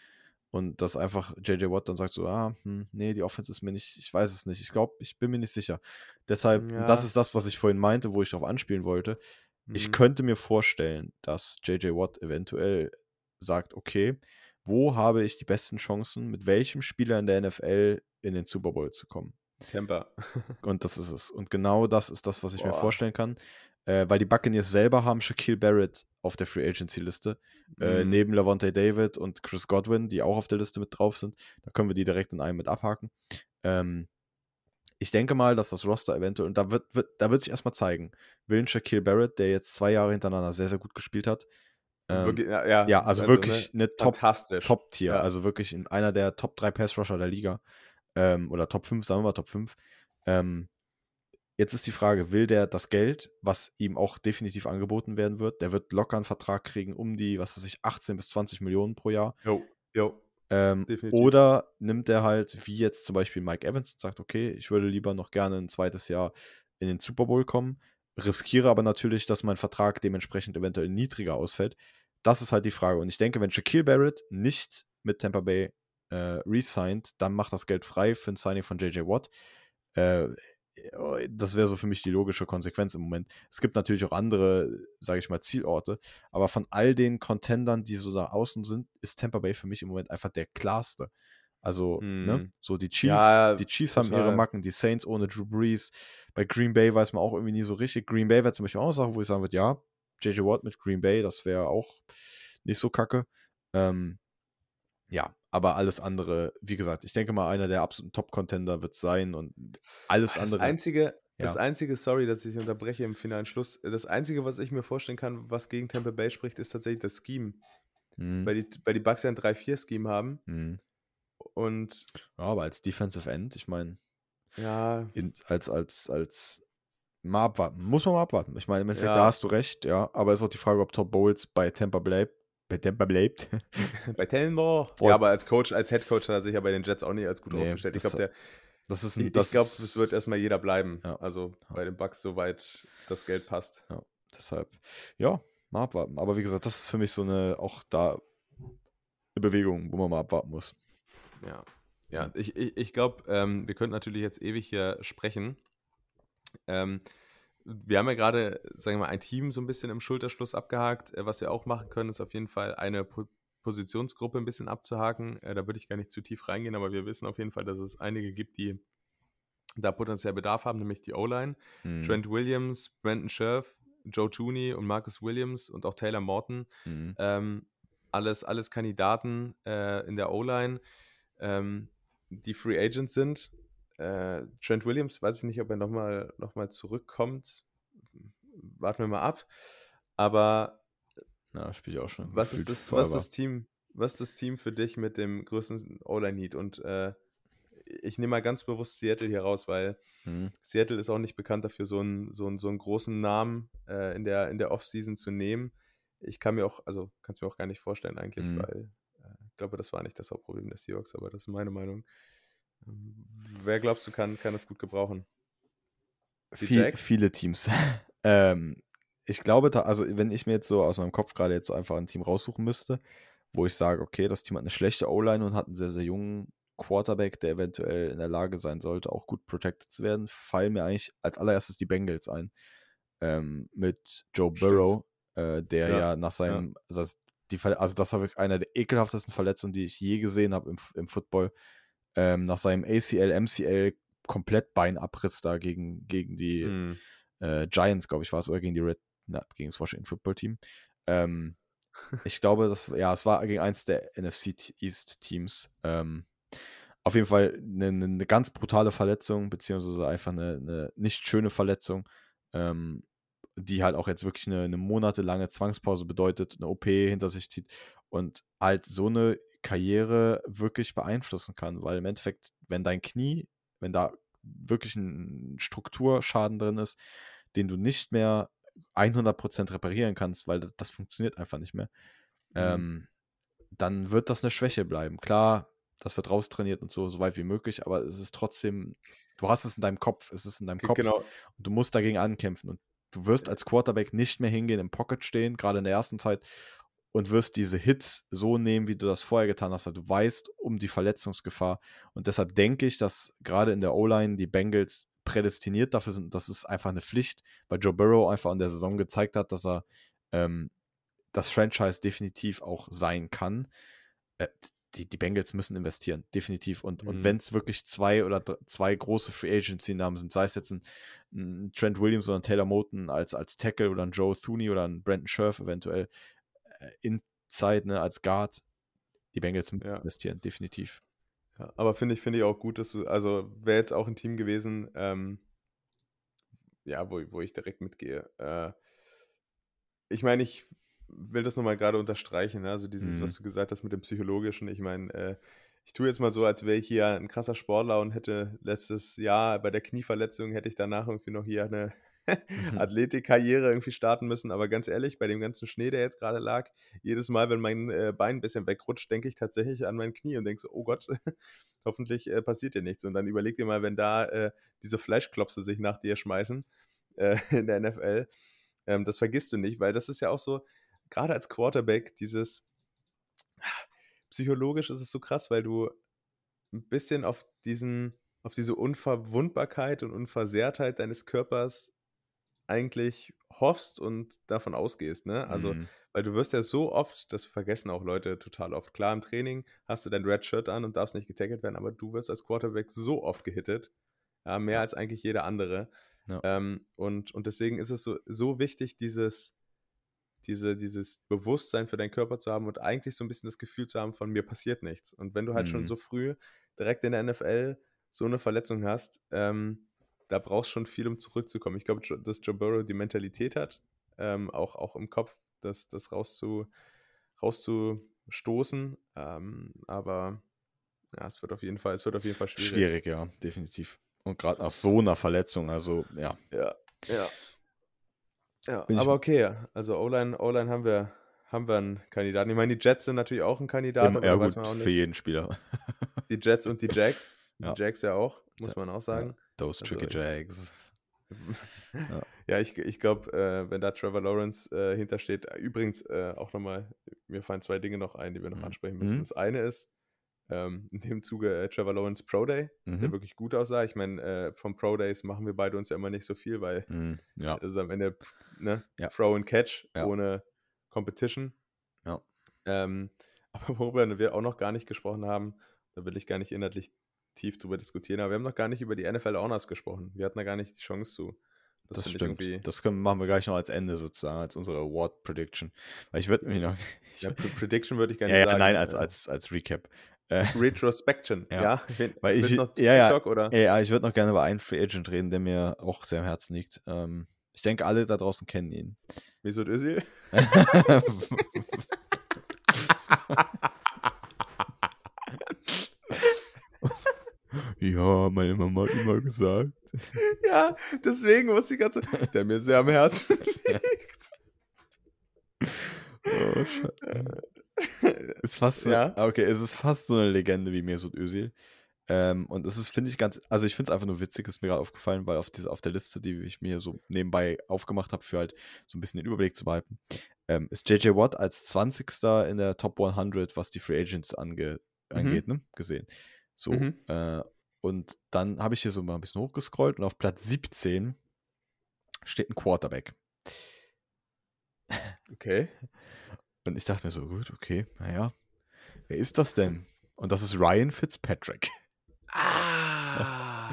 Und dass einfach JJ Watt dann sagt so, ah, hm, nee, die Offense ist mir nicht, ich weiß es nicht. Ich glaube, ich bin mir nicht sicher. Deshalb, ja. das ist das, was ich vorhin meinte, wo ich darauf anspielen wollte. Mhm. Ich könnte mir vorstellen, dass JJ Watt eventuell sagt, okay, wo habe ich die besten Chancen, mit welchem Spieler in der NFL in den Super Bowl zu kommen? Temper. Und das ist es. Und genau das ist das, was ich Boah. mir vorstellen kann äh, weil die Buccaneers selber haben Shaquille Barrett auf der Free Agency Liste, äh, mhm. äh, neben Levante David und Chris Godwin, die auch auf der Liste mit drauf sind. Da können wir die direkt in einem mit abhaken. Ähm, ich denke mal, dass das Roster eventuell, und da wird, wird, da wird sich erstmal zeigen, will Shaquille Barrett, der jetzt zwei Jahre hintereinander sehr, sehr gut gespielt hat. Ähm, wirklich, ja, ja, ja, also, also wirklich ne, eine Top-Tier, Top ja. also wirklich in einer der Top 3 Pass-Rusher der Liga. Ähm, oder Top 5, sagen wir mal Top 5. Ähm, Jetzt ist die Frage, will der das Geld, was ihm auch definitiv angeboten werden wird, der wird locker einen Vertrag kriegen, um die, was weiß ich, 18 bis 20 Millionen pro Jahr. Jo, jo. Ähm, oder nimmt er halt, wie jetzt zum Beispiel Mike Evans und sagt, okay, ich würde lieber noch gerne ein zweites Jahr in den Super Bowl kommen, riskiere aber natürlich, dass mein Vertrag dementsprechend eventuell niedriger ausfällt. Das ist halt die Frage. Und ich denke, wenn Shaquille Barrett nicht mit Tampa Bay äh, resigned, dann macht das Geld frei für ein Signing von JJ Watt. Äh, das wäre so für mich die logische Konsequenz im Moment. Es gibt natürlich auch andere, sage ich mal, Zielorte, aber von all den Contendern, die so da außen sind, ist Tampa Bay für mich im Moment einfach der klarste. Also, mm. ne, mhm. so die Chiefs, ja, die Chiefs total. haben ihre Macken, die Saints ohne Drew Brees. Bei Green Bay weiß man auch irgendwie nie so richtig. Green Bay wäre zum Beispiel auch eine Sache, wo ich sagen würde, ja, JJ Watt mit Green Bay, das wäre auch nicht so kacke. Ähm, ja, aber alles andere, wie gesagt, ich denke mal, einer der absoluten Top-Contender wird sein und alles das andere. Einzige, ja. Das einzige, sorry, dass ich unterbreche im finalen Schluss, das einzige, was ich mir vorstellen kann, was gegen Tampa Bay spricht, ist tatsächlich das Scheme. Mhm. Weil, die, weil die Bucks ja ein 3-4-Scheme haben. Mhm. Und. Ja, aber als Defensive End, ich meine. Ja. In, als, als, als. Mal abwarten. Muss man mal abwarten. Ich meine, im Endeffekt, ja. da hast du recht, ja. Aber es ist auch die Frage, ob Top Bowles bei Tampa bleibt. Bei Tampa bleibt. bei Tampa. Ja, aber als Coach, als Head Coach hat er sich ja bei den Jets auch nicht als gut nee, ausgestellt. Ich glaube, der. Das ist ein, ich, ich glaube, es wird erstmal jeder bleiben. Ja. Also bei den Bucks, soweit das Geld passt. Ja, deshalb, ja, mal abwarten. Aber wie gesagt, das ist für mich so eine, auch da eine Bewegung, wo man mal abwarten muss. Ja, ja, ich, ich, ich glaube, ähm, wir könnten natürlich jetzt ewig hier sprechen. Ähm, wir haben ja gerade, sagen wir mal, ein Team so ein bisschen im Schulterschluss abgehakt. Äh, was wir auch machen können, ist auf jeden Fall eine po Positionsgruppe ein bisschen abzuhaken. Äh, da würde ich gar nicht zu tief reingehen, aber wir wissen auf jeden Fall, dass es einige gibt, die da potenziell Bedarf haben, nämlich die O-Line. Mhm. Trent Williams, Brandon Scherf, Joe Tooney und Marcus Williams und auch Taylor Morton. Mhm. Ähm, alles, alles Kandidaten äh, in der O-Line, ähm, die Free Agents sind. Äh, Trent Williams, weiß ich nicht, ob er nochmal noch mal zurückkommt. Warten wir mal ab. Aber Na, spielt auch schon. Was ist das, was das Team, was ist das Team für dich mit dem größten O-Line-Need? Und äh, ich nehme mal ganz bewusst Seattle hier raus, weil mhm. Seattle ist auch nicht bekannt dafür, so einen, so einen, so einen großen Namen äh, in der, in der Offseason zu nehmen. Ich kann mir auch, also kann es mir auch gar nicht vorstellen eigentlich, mhm. weil äh, ich glaube, das war nicht das Hauptproblem der Seahawks, aber das ist meine Meinung. Wer glaubst du, kann, kann das gut gebrauchen? Viel, viele Teams. ähm, ich glaube, da, also wenn ich mir jetzt so aus meinem Kopf gerade jetzt einfach ein Team raussuchen müsste, wo ich sage, okay, das Team hat eine schlechte O-Line und hat einen sehr, sehr jungen Quarterback, der eventuell in der Lage sein sollte, auch gut protected zu werden, fallen mir eigentlich als allererstes die Bengals ein. Ähm, mit Joe Burrow, äh, der ja, ja nach seinem, ja. Also, die, also das habe ich einer der ekelhaftesten Verletzungen, die ich je gesehen habe im, im Football. Ähm, nach seinem ACL, MCL komplett Beinabriss da gegen, gegen die mhm. äh, Giants, glaube ich, war es, oder gegen die Red, na, gegen das Washington Football Team. Ähm, ich glaube, das, ja, es war gegen eins der NFC East Teams. Ähm, auf jeden Fall eine, eine, ganz brutale Verletzung, beziehungsweise einfach eine, eine nicht schöne Verletzung, ähm, die halt auch jetzt wirklich eine, eine monatelange Zwangspause bedeutet, eine OP hinter sich zieht und halt so eine Karriere wirklich beeinflussen kann, weil im Endeffekt, wenn dein Knie, wenn da wirklich ein Strukturschaden drin ist, den du nicht mehr 100% reparieren kannst, weil das, das funktioniert einfach nicht mehr, mhm. ähm, dann wird das eine Schwäche bleiben. Klar, das wird raustrainiert und so, so weit wie möglich, aber es ist trotzdem, du hast es in deinem Kopf, es ist in deinem Kopf genau. und du musst dagegen ankämpfen und du wirst als Quarterback nicht mehr hingehen, im Pocket stehen, gerade in der ersten Zeit und wirst diese Hits so nehmen, wie du das vorher getan hast, weil du weißt um die Verletzungsgefahr und deshalb denke ich, dass gerade in der O-Line die Bengals prädestiniert dafür sind, das ist einfach eine Pflicht, weil Joe Burrow einfach in der Saison gezeigt hat, dass er ähm, das Franchise definitiv auch sein kann. Äh, die, die Bengals müssen investieren, definitiv. Und, mhm. und wenn es wirklich zwei oder zwei große Free Agency-Namen sind, sei es jetzt ein, ein, Trent Williams oder ein Taylor Moten als, als Tackle oder ein Joe Thuney oder ein Brandon Scherf eventuell Inside, ne, als Guard, die Bengals ja. investieren, definitiv. Ja, aber finde ich, finde ich auch gut, dass du, also wäre jetzt auch ein Team gewesen, ähm, ja, wo, wo ich direkt mitgehe. Äh, ich meine, ich will das nochmal gerade unterstreichen. Ne? Also dieses, mhm. was du gesagt hast mit dem Psychologischen. Ich meine, äh, ich tue jetzt mal so, als wäre ich hier ein krasser Sportler und hätte letztes Jahr bei der Knieverletzung hätte ich danach irgendwie noch hier eine. Athletikkarriere irgendwie starten müssen. Aber ganz ehrlich, bei dem ganzen Schnee, der jetzt gerade lag, jedes Mal, wenn mein äh, Bein ein bisschen wegrutscht, denke ich tatsächlich an mein Knie und denke so, oh Gott, hoffentlich äh, passiert dir nichts. Und dann überleg dir mal, wenn da äh, diese Fleischklopse sich nach dir schmeißen äh, in der NFL, ähm, das vergisst du nicht, weil das ist ja auch so, gerade als Quarterback, dieses psychologisch ist es so krass, weil du ein bisschen auf diesen, auf diese Unverwundbarkeit und Unversehrtheit deines Körpers eigentlich hoffst und davon ausgehst, ne? Also, mhm. weil du wirst ja so oft, das vergessen auch Leute total oft. Klar, im Training hast du dein Red Shirt an und darfst nicht getaggelt werden, aber du wirst als Quarterback so oft gehittet, ja, mehr ja. als eigentlich jeder andere. Ja. Ähm, und, und deswegen ist es so, so wichtig, dieses, diese, dieses Bewusstsein für deinen Körper zu haben und eigentlich so ein bisschen das Gefühl zu haben, von mir passiert nichts. Und wenn du halt mhm. schon so früh direkt in der NFL so eine Verletzung hast, ähm, da brauchst schon viel, um zurückzukommen. Ich glaube, dass Joe Burrow die Mentalität hat, ähm, auch, auch im Kopf, das, das rauszu, rauszustoßen. Ähm, aber ja, es wird auf jeden Fall, es wird auf jeden Fall schwierig. Schwierig, ja, definitiv. Und gerade nach so einer Verletzung, also ja. Ja, ja. Ja, aber okay, also O-Line, O-Line haben wir, haben wir einen Kandidaten. Ich meine, die Jets sind natürlich auch ein Kandidat, ja, aber ja, gut, für jeden Spieler. Die Jets und die Jacks. Ja. Die Jacks ja auch, muss man auch sagen. Those also tricky also, Jags. ja. ja, ich, ich glaube, äh, wenn da Trevor Lawrence äh, hintersteht, äh, übrigens äh, auch nochmal, mir fallen zwei Dinge noch ein, die wir noch mhm. ansprechen müssen. Mhm. Das eine ist, ähm, in dem Zuge äh, Trevor Lawrence Pro Day, mhm. der wirklich gut aussah. Ich meine, äh, vom Pro Days machen wir beide uns ja immer nicht so viel, weil mhm. ja. das ist am Ende ne? Ja. Throw and Catch ja. ohne Competition. Ja. Ähm, aber worüber wir auch noch gar nicht gesprochen haben, da will ich gar nicht inhaltlich tief drüber diskutieren, aber wir haben noch gar nicht über die NFL Honors gesprochen. Wir hatten da gar nicht die Chance zu. Das, das stimmt. Das können, machen wir gleich noch als Ende sozusagen, als unsere Award Prediction. Weil ich würde mir noch. ja, Prediction würde ich gerne ja, sagen. Nein, als, als, als Recap. Äh, Retrospection, ja. ja. Weil ich, noch ja, ja, oder? ja, ich würde noch gerne über einen Free Agent reden, der mir auch sehr am Herzen liegt. Ähm, ich denke, alle da draußen kennen ihn. Mesut Özil? Ja, meine Mama hat immer gesagt. ja, deswegen muss ich ganz, der mir sehr am Herzen liegt. oh, ist fast so, ja. okay, es ist fast so eine Legende wie Mesut Özil. Ähm, und es ist, finde ich, ganz, also ich finde es einfach nur witzig, ist mir gerade aufgefallen, weil auf, diese, auf der Liste, die ich mir so nebenbei aufgemacht habe, für halt so ein bisschen den Überblick zu behalten, ähm, ist JJ Watt als 20. in der Top 100, was die Free Agents ange, mhm. angeht, ne? gesehen. So, mhm. äh, und dann habe ich hier so mal ein bisschen hochgescrollt und auf Platz 17 steht ein Quarterback. Okay. Und ich dachte mir so, gut, okay, naja, wer ist das denn? Und das ist Ryan Fitzpatrick. Ah.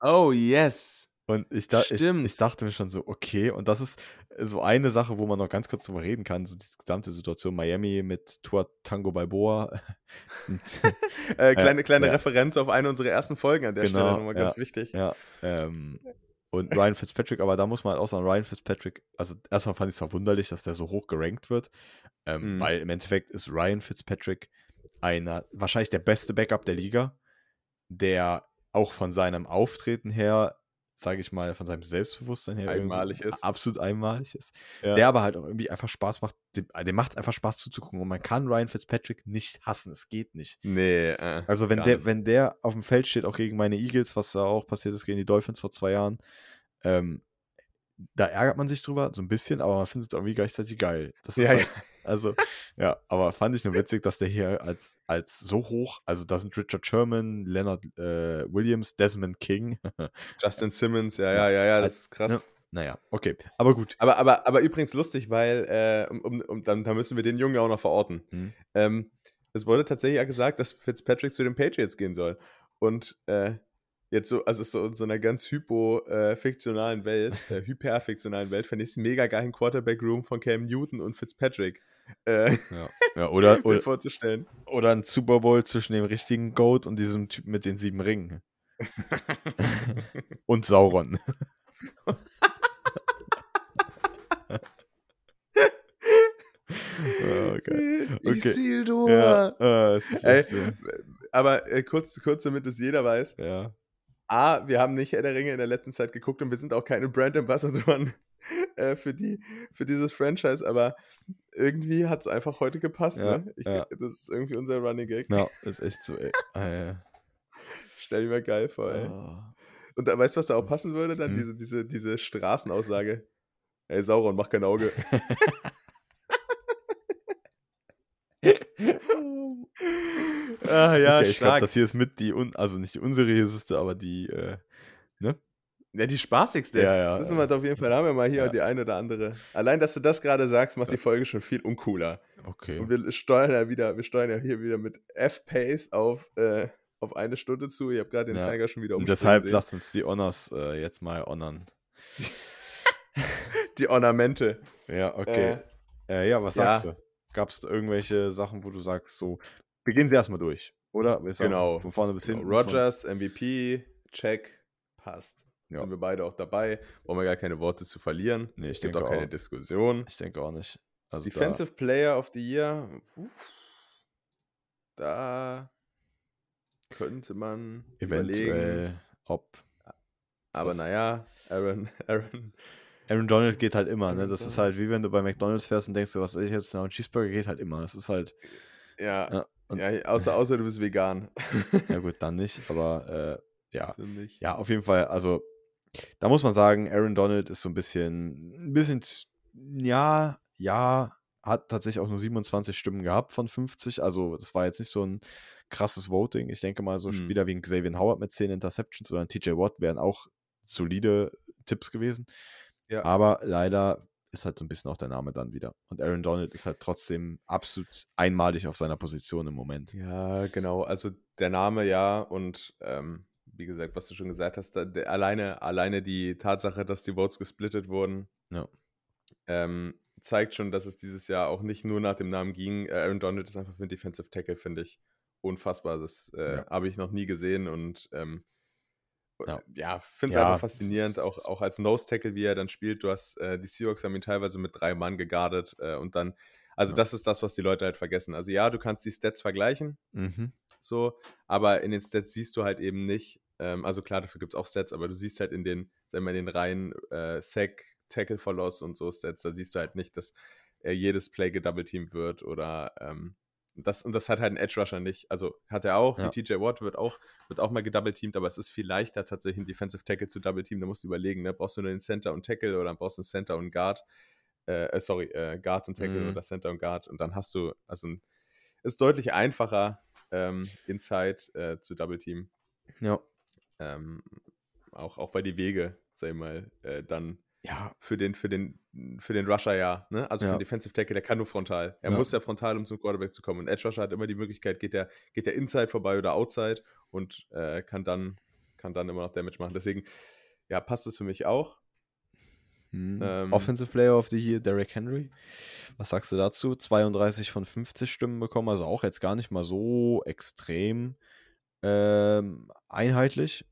oh, yes. Und ich, da, ich, ich, dachte mir schon so, okay, und das ist so eine Sache, wo man noch ganz kurz drüber reden kann, so die gesamte Situation Miami mit Tour Tango Balboa. und, äh, kleine kleine äh, Referenz auf eine unserer ersten Folgen an der genau, Stelle nochmal ganz ja, wichtig. Ja, ähm, und Ryan Fitzpatrick, aber da muss man halt auch sagen, Ryan Fitzpatrick, also erstmal fand ich es verwunderlich, dass der so hoch gerankt wird, ähm, mhm. weil im Endeffekt ist Ryan Fitzpatrick einer, wahrscheinlich der beste Backup der Liga, der auch von seinem Auftreten her, sage ich mal, von seinem Selbstbewusstsein her einmalig ist. absolut einmalig ist. Ja. Der aber halt auch irgendwie einfach Spaß macht, dem, dem macht einfach Spaß zuzugucken und man kann Ryan Fitzpatrick nicht hassen, es geht nicht. Nee. Äh, also wenn der, wenn der auf dem Feld steht, auch gegen meine Eagles, was da auch passiert ist gegen die Dolphins vor zwei Jahren, ähm, da ärgert man sich drüber, so ein bisschen, aber man findet es irgendwie gleichzeitig geil. Das ist ja, halt, also, ja, aber fand ich nur witzig, dass der hier als, als so hoch, also da sind Richard Sherman, Leonard äh, Williams, Desmond King. Justin Simmons, ja, ja, ja, ja, das ist krass. Ja, naja, okay, aber gut. Aber, aber, aber übrigens lustig, weil, äh, um, um, um, dann, da müssen wir den Jungen ja auch noch verorten. Mhm. Ähm, es wurde tatsächlich ja gesagt, dass Fitzpatrick zu den Patriots gehen soll. Und äh, jetzt so, also so in so einer ganz hypo-fiktionalen äh, Welt, äh, hyperfiktionalen Welt, fände ich es mega geil, ein Quarterback-Room von Cam Newton und Fitzpatrick äh, ja. ja. oder, oder, vorzustellen. Oder ein Super Bowl zwischen dem richtigen Goat und diesem Typ mit den sieben Ringen. und Sauron. Oh, okay. okay. Isildur! Ja, äh, Ey, so. aber äh, kurz, kurz, damit es jeder weiß. Ja. A, wir haben nicht Herr der Ringe in der letzten Zeit geguckt und wir sind auch keine Brand Ambassadoren äh, für, die, für dieses Franchise, aber irgendwie hat es einfach heute gepasst. Ja, ne? Ich, ja. Das ist irgendwie unser Running Gag. Ja, ist echt so, ey. Ah, ja. Stell dir mal geil vor, ey. Ah. Und da, weißt du, was da auch passen würde? Dann Hm. diese, diese, diese Straßenaussage. Ey, Sauron, mach kein Auge. ah, ja, okay, ich glaube, das hier ist mit die, un also nicht die unseriöseste, aber die, äh, ne? Ja, die spaßigste. Ja, ja, Das ist wir auf jeden Fall. Da haben wir mal hier Ja. die eine oder andere. Allein, dass du das gerade sagst, macht die Folge schon viel uncooler. Okay. Und wir steuern ja wieder, wir steuern ja hier wieder mit F-Pace auf, äh, auf eine Stunde zu. Ich habe gerade den Ja. Zeiger schon wieder umspringen deshalb sehen. lasst uns die Honors äh, jetzt mal honern. Die Ornamente. Ja, okay. Äh, ja, was ja. sagst du? Gab es irgendwelche Sachen, wo du sagst, so, wir gehen sie erstmal durch, oder? Genau. Von vorne bis Genau. hinten. Rogers, MVP, check, passt. Ja. Sind wir beide auch dabei. Brauchen wir gar keine Worte zu verlieren. Nee, ich denke auch keine auch. Diskussion. Ich denke auch nicht. Also Defensive Player of the Year. Da könnte man da überlegen. eventuell, ob. Aber naja, Aaron, Aaron. Aaron Donald geht halt immer, ne? Das ist halt wie wenn du bei McDonalds fährst und denkst, was ich jetzt? Na, ein Cheeseburger geht halt immer. Es ist halt, Ja, ja, ja außer, außer du bist vegan. ja gut, dann nicht, aber äh, ja. Ja, auf jeden Fall, also da muss man sagen, Aaron Donald ist so ein bisschen, ein bisschen, ja, ja, hat tatsächlich auch nur 27 Stimmen gehabt von 50. Also das war jetzt nicht so ein krasses Voting. Ich denke mal, so Hm. Spieler wie ein Xavier Howard mit 10 Interceptions oder ein TJ Watt wären auch solide Tipps gewesen. Ja. Aber leider ist halt so ein bisschen auch der Name dann wieder. Und Aaron Donald ist halt trotzdem absolut einmalig auf seiner Position im Moment. Ja, genau. Also der Name ja und ähm, wie gesagt, was du schon gesagt hast, da, der, alleine, alleine die Tatsache, dass die Votes gesplittet wurden, Ja. ähm, zeigt schon, dass es dieses Jahr auch nicht nur nach dem Namen ging. Äh, Aaron Donald ist einfach für ein Defensive Tackle, finde ich, unfassbar. Das äh, Ja. habe ich noch nie gesehen und ähm, Ja. ja, finde es Ja, einfach faszinierend, auch, auch als Nose Tackle, wie er dann spielt. Du hast, äh, die Seahawks haben ihn teilweise mit drei Mann gegardet äh, und dann, also Ja. das ist das, was die Leute halt vergessen. Also ja, du kannst die Stats vergleichen, Mhm. so, aber in den Stats siehst du halt eben nicht, ähm, also klar, dafür gibt es auch Stats, aber du siehst halt in den, sagen wir, in den Reihen äh, Sack, Tackle for Loss und so Stats, da siehst du halt nicht, dass äh, jedes Play gedoubleteamt wird oder ähm, das, und das hat halt ein Edge Rusher nicht. Also hat er auch, Ja. wie TJ Watt wird auch, wird auch mal gedoubleteamt, aber es ist viel leichter tatsächlich einen Defensive Tackle zu doubleteamen. Da musst du überlegen, ne? brauchst du nur den Center und Tackle oder brauchst du einen Center und Guard. Äh, äh, sorry, äh, Guard und Tackle Mhm. oder Center und Guard und dann hast du, also ein, ist deutlich einfacher, ähm, Inside äh, zu doubleteamen. Ja. Ähm, auch, auch weil die Wege, sag ich mal, äh, dann Ja, für den, für den, für den Rusher ja, ne? Also für Ja. den Defensive Tackle, der kann nur frontal. Er Ja. muss ja frontal, um zum Quarterback zu kommen. Und Edge Rusher hat immer die Möglichkeit, geht der, geht der Inside vorbei oder Outside und äh, kann dann, kann dann immer noch Damage machen. Deswegen, ja, passt es für mich auch. Hm. Ähm, Offensive Player of the Year, Derrick Henry. Was sagst du dazu? 32 von 50 Stimmen bekommen, also auch jetzt gar nicht mal so extrem ähm, einheitlich.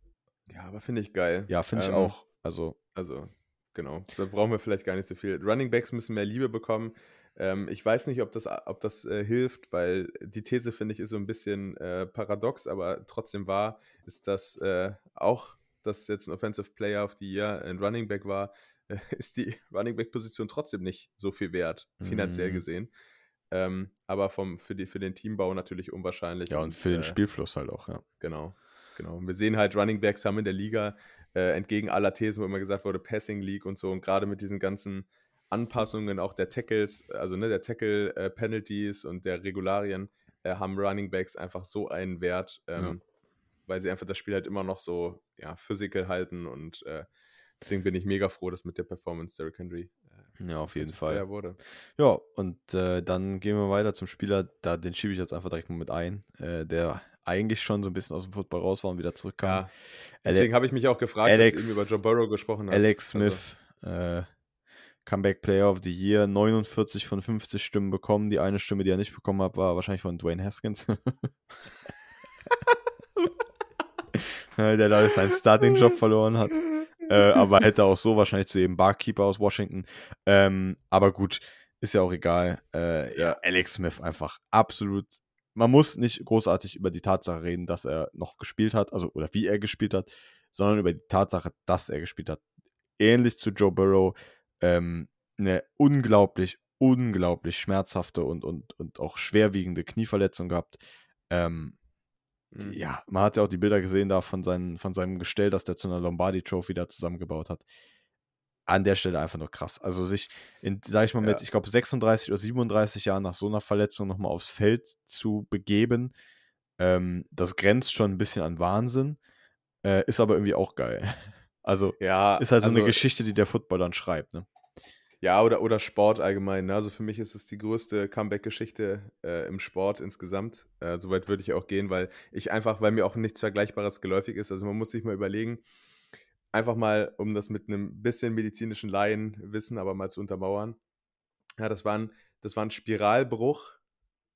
Ja, aber finde ich geil. Ja, finde ich Ähm, auch. Also, Also, genau. Da brauchen wir vielleicht gar nicht so viel. Running Backs müssen mehr Liebe bekommen. Ähm, ich weiß nicht, ob das, ob das äh, hilft, weil die These, finde ich, ist so ein bisschen äh, paradox, aber trotzdem wahr, ist, dass äh, auch, dass jetzt ein Offensive Player of the Year ein Running Back war, ist die Running Back-Position trotzdem nicht so viel wert, finanziell Mhm. gesehen. Ähm, aber vom, für, die, für den Teambau natürlich unwahrscheinlich. ja, und für den äh, Spielfluss halt auch, ja. Genau, genau. Und wir sehen halt, Running Backs haben in der Liga äh, entgegen aller Thesen, wo immer gesagt wurde, Passing League und so, und gerade mit diesen ganzen Anpassungen auch der Tackles, also ne, der Tackle-Penalties und der Regularien, äh, haben Running Backs einfach so einen Wert, ähm, weil sie einfach das Spiel halt immer noch so ja, physical halten und äh, deswegen bin ich mega froh, dass mit der Performance Derrick Henry äh, Ja, auf jeden Defensive Fall. Wurde. Ja, und äh, dann gehen wir weiter zum Spieler, da, den schiebe ich jetzt einfach direkt mal mit ein, äh, der eigentlich schon so ein bisschen aus dem Football raus war und wieder zurückkam. Ja, deswegen habe ich mich auch gefragt, Alex- als du über Joe Burrow gesprochen hast. Alex Also, Smith, äh, Comeback Player of the Year, 49 von 50 Stimmen bekommen. Die eine Stimme, die er nicht bekommen hat, war wahrscheinlich von Dwayne Haskins. Der dadurch seinen Starting-Job verloren hat. Äh, aber hätte auch so wahrscheinlich zu eben Barkeeper aus Washington. Ähm, aber gut, ist ja auch egal. Äh, ja. Alex Smith einfach absolut. Man muss nicht großartig über die Tatsache reden, dass er noch gespielt hat, also oder wie er gespielt hat, sondern über die Tatsache, dass er gespielt hat. Ähnlich zu Joe Burrow, ähm, eine unglaublich, unglaublich schmerzhafte und, und, und auch schwerwiegende Knieverletzung gehabt. Ähm, mhm. Ja, man hat ja auch die Bilder gesehen da von, seinen, von seinem Gestell, das der zu einer Lombardi Trophy da zusammengebaut hat an der Stelle einfach nur krass. Also sich, in, sag ich mal, mit, ja. ich glaube, 36 oder 37 Jahren nach so einer Verletzung nochmal aufs Feld zu begeben, ähm, das grenzt schon ein bisschen an Wahnsinn, äh, ist aber irgendwie auch geil. Also ja, ist halt so also, eine Geschichte, die der Football dann schreibt, ne? Ja, oder, oder Sport allgemein. Ne? Also für mich ist es die größte Comeback-Geschichte äh, im Sport insgesamt. Äh, Soweit würde ich auch gehen, weil ich einfach, weil mir auch nichts Vergleichbares geläufig ist. Also man muss sich mal überlegen, einfach mal, um das mit einem bisschen medizinischen Laienwissen aber mal zu untermauern. Ja, das war ein, das war ein Spiralbruch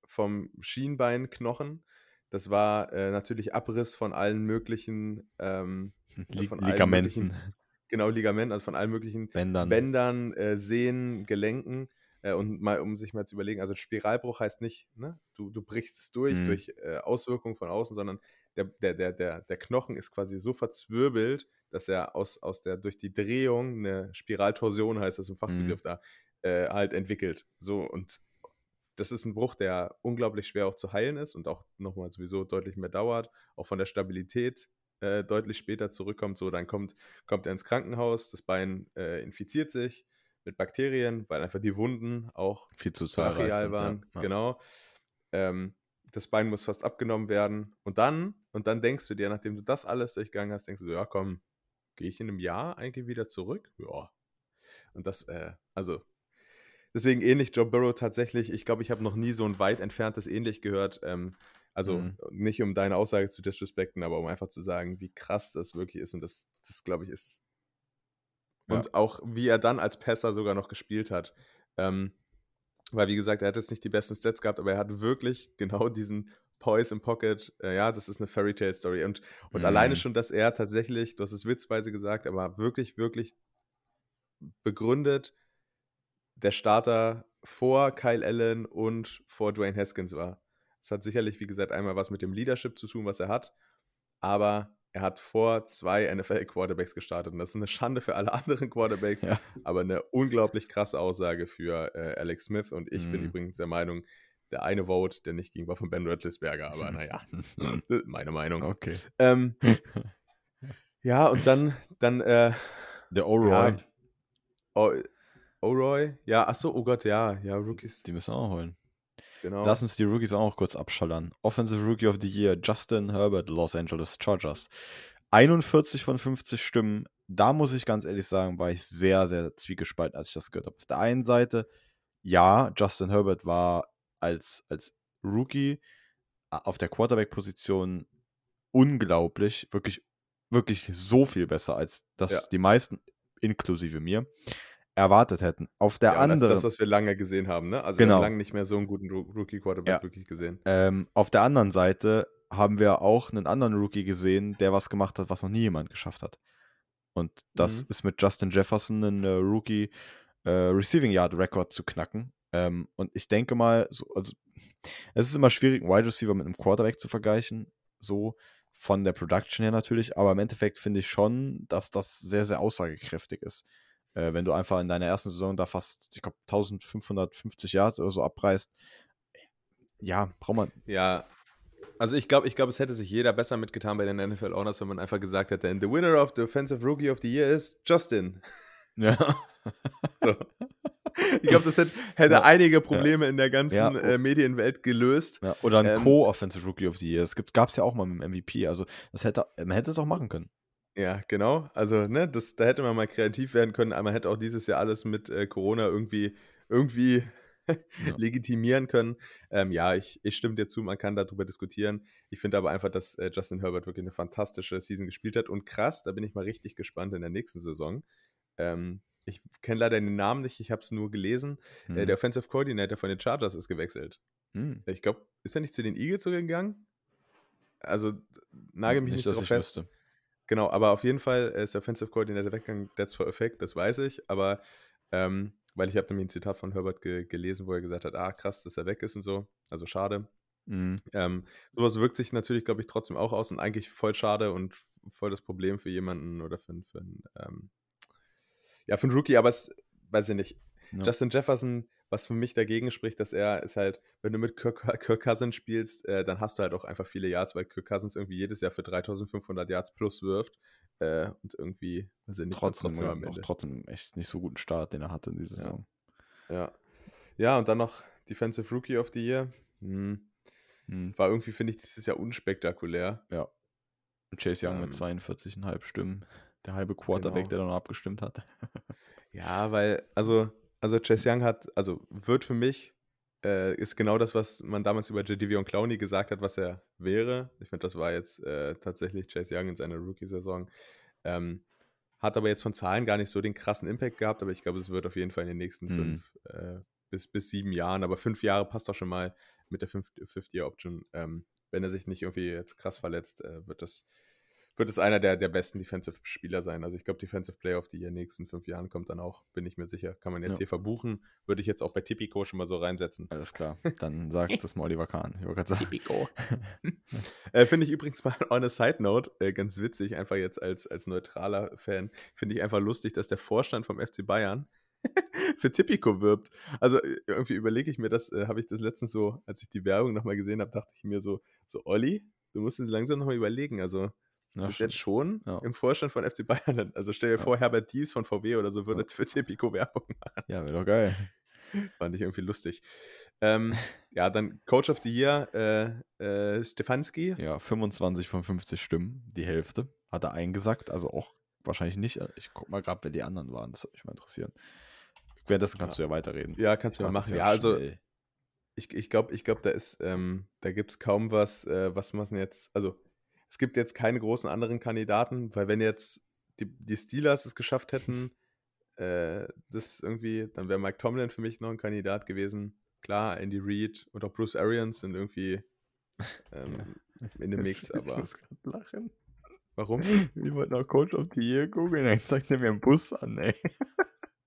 vom Schienbeinknochen. Das war äh, natürlich Abriss von allen möglichen ähm, Lig von Ligamenten. Möglichen, genau, Ligamenten, also von allen möglichen Bändern, Bändern äh, Sehnen, Gelenken. Äh, und mal, um sich mal zu überlegen, also Spiralbruch heißt nicht, ne, du, du brichst es durch, mhm. durch äh, Auswirkungen von außen, sondern der, der, der, der, der Knochen ist quasi so verzwirbelt, dass er aus, aus der, durch die Drehung eine Spiraltorsion, heißt das im Fachbegriff mhm. da, äh, halt entwickelt. So, und das ist ein Bruch, der unglaublich schwer auch zu heilen ist und auch nochmal sowieso deutlich mehr dauert, auch von der Stabilität äh, deutlich später zurückkommt. So, dann kommt, kommt er ins Krankenhaus, das Bein äh, infiziert sich mit Bakterien, weil einfach die Wunden auch viel zu zahlreich waren. Ja. Genau. Ähm, das Bein muss fast abgenommen werden. Und dann, und dann denkst du dir, nachdem du das alles durchgegangen hast, denkst du, ja komm, gehe ich in einem Jahr eigentlich wieder zurück? Ja. Und das, äh, also, deswegen ähnlich Joe Burrow tatsächlich. Ich glaube, ich habe noch nie so ein weit entferntes ähnlich gehört. Ähm, also mhm. nicht um deine Aussage zu disrespekten, aber um einfach zu sagen, wie krass das wirklich ist. Und das, das glaube ich, ist. Und ja. auch wie er dann als Passer sogar noch gespielt hat. Ähm, weil, wie gesagt, er hat jetzt nicht die besten Stats gehabt, aber er hat wirklich genau diesen Poise im Pocket. Äh, ja, das ist eine Fairy Tale Story. Und, und mm. alleine schon, dass er tatsächlich, du hast es witzweise gesagt, aber wirklich, wirklich begründet, der Starter vor Kyle Allen und vor Dwayne Haskins war. Es hat sicherlich, wie gesagt, einmal was mit dem Leadership zu tun, was er hat, aber er hat vor zwei NFL-Quarterbacks gestartet. Und das ist eine Schande für alle anderen Quarterbacks, ja. aber eine unglaublich krasse Aussage für äh, Alex Smith. Und ich mm. bin mhm. übrigens der Meinung, der eine Vote, der nicht ging, war von Ben Roethlisberger, aber naja, meine Meinung. Okay. Ähm, ja, und dann, dann, äh, der O'Roy. Ja, O'Roy, ja, achso, oh Gott, ja, ja, Rookies. Die müssen auch holen. Genau. Lass uns die Rookies auch noch kurz abschallern. Offensive Rookie of the Year, Justin Herbert, Los Angeles Chargers. 41 von 50 Stimmen. Da muss ich ganz ehrlich sagen, war ich sehr, sehr zwiegespalten, als ich das gehört habe. Auf der einen Seite, ja, Justin Herbert war als, als Rookie auf der Quarterback-Position unglaublich, wirklich, wirklich so viel besser, als das ja. die meisten, inklusive mir, erwartet hätten. Auf der ja, anderen. Das ist das, was wir lange gesehen haben, ne? Also genau. wir haben lange nicht mehr so einen guten Rookie-Quarterback ja. wirklich gesehen. Ähm, auf der anderen Seite haben wir auch einen anderen Rookie gesehen, der was gemacht hat, was noch nie jemand geschafft hat. Und das mhm. ist mit Justin Jefferson ein äh, Rookie äh, Receiving Yard Record zu knacken. Ähm, und ich denke mal, so, also es ist immer schwierig, einen Wide Receiver mit einem Quarterback zu vergleichen, so von der Production her natürlich, aber im Endeffekt finde ich schon, dass das sehr, sehr aussagekräftig ist. Äh, wenn du einfach in deiner ersten Saison da fast, ich glaube, 1550 Yards oder so abreißt, ja, braucht man. Ja, also ich glaube, ich glaube, es hätte sich jeder besser mitgetan bei den NFL Owners, wenn man einfach gesagt hätte, the winner of the Offensive Rookie of the Year ist Justin. Ja. so. Ich glaube, das hätte, hätte ja. einige Probleme ja. in der ganzen ja. äh, Medienwelt gelöst. Oder ein ähm, Co-Offensive Rookie of the Year. Es gab es ja auch mal mit dem MVP. Also das hätte, man hätte es auch machen können. Ja, genau. Also, ne, das, da hätte man mal kreativ werden können, aber man hätte auch dieses Jahr alles mit äh, Corona irgendwie, irgendwie legitimieren können. Ähm, ja, ich, ich stimme dir zu, man kann darüber diskutieren. Ich finde aber einfach, dass äh, Justin Herbert wirklich eine fantastische Season gespielt hat. Und krass, da bin ich mal richtig gespannt in der nächsten Saison. Ähm, ich kenne leider den Namen nicht, ich habe es nur gelesen. Hm. Äh, der Offensive Coordinator von den Chargers ist gewechselt. Hm. Ich glaube, ist er nicht zu den Eagles gegangen? Also, nagel mich nicht, nicht drauf fest. Wüsste. Genau, aber auf jeden Fall ist der Offensive Coordinator weggegangen, that's for effect, das weiß ich. Aber ähm, weil ich habe nämlich ein Zitat von Herbert ge gelesen, wo er gesagt hat, ah krass, dass er weg ist und so. Also schade. Mhm. Ähm, sowas wirkt sich natürlich, glaube ich, trotzdem auch aus und eigentlich voll schade und voll das Problem für jemanden oder für, für einen, ähm, ja, für einen Rookie, aber es, weiß ich nicht. Ja. Justin Jefferson, was für mich dagegen spricht, dass er ist halt, wenn du mit Kirk, Kirk Cousins spielst, äh, dann hast du halt auch einfach viele Yards, weil Kirk Cousins irgendwie jedes Jahr für 3500 Yards plus wirft äh, und irgendwie, ich nicht, trotzdem, auch trotzdem echt nicht so guten Start, den er hatte in dieser Saison. Ja. ja. Ja, und dann noch Defensive Rookie of the Year. Hm. Hm. War irgendwie, finde ich, dieses Jahr unspektakulär. Ja. Und Chase Young ähm, mit 42,5 Stimmen. Der halbe Quarterback, genau. der dann noch abgestimmt hat. ja, weil, also, also Chase Young hat, also wird für mich, äh, ist genau das, was man damals über Jadivion Clowney gesagt hat, was er wäre. Ich finde, das war jetzt äh, tatsächlich Chase Young in seiner Rookie-Saison. Ähm, hat aber jetzt von Zahlen gar nicht so den krassen Impact gehabt, aber ich glaube, es wird auf jeden Fall in den nächsten mhm. fünf äh, bis, bis sieben Jahren, aber fünf Jahre passt doch schon mal mit der Fifth-Year-Option. Ähm, wenn er sich nicht irgendwie jetzt krass verletzt, äh, wird das wird es einer der, der besten Defensive-Spieler sein. Also ich glaube, Defensive Player of the Year in den nächsten fünf Jahren kommt dann auch, bin ich mir sicher. Kann man jetzt ja. hier verbuchen. Würde ich jetzt auch bei Tipico schon mal so reinsetzen. Alles klar, dann sagt das mal Oliver Kahn. Ich wollte sagen. Tipico. äh, Finde ich übrigens mal on a Side Note äh, ganz witzig, einfach jetzt als, als neutraler Fan, finde ich einfach lustig, dass der Vorstand vom FC Bayern für Tipico wirbt. Also äh, irgendwie überlege ich mir das, äh, habe ich das letztens so, als ich die Werbung nochmal gesehen habe, dachte ich mir so, so Olli, du musst es langsam nochmal überlegen. Also ja, bis jetzt schon ja. im Vorstand von FC Bayern. Also stell dir ja. vor, Herbert Dies von VW oder so würde für Tipico Werbung machen. Ja, wäre doch geil. Fand ich irgendwie lustig. Ähm, ja, dann Coach of the Year, äh, äh, Stefanski. Ja, 25 von 50 Stimmen, die Hälfte. Hat er eingesagt, also auch wahrscheinlich nicht. Ich guck mal gerade, wer die anderen waren, das würde mich mal interessieren. Währenddessen kannst du ja weiterreden. Ja, kannst du ja machen. Ja, also ich, ich glaube, ich glaub, da ist, ähm, da gibt es kaum was, äh, was man jetzt, also es gibt jetzt keine großen anderen Kandidaten, weil wenn jetzt die, die Steelers es geschafft hätten, äh, das irgendwie, dann wäre Mike Tomlin für mich noch ein Kandidat gewesen. Klar, Andy Reid und auch Bruce Arians sind irgendwie ähm, ja. in dem Mix, aber. Ich muss gerade lachen. Warum? Wir wollten auch Coach of the Year googeln, dann zeigt er mir einen Bus an, ey.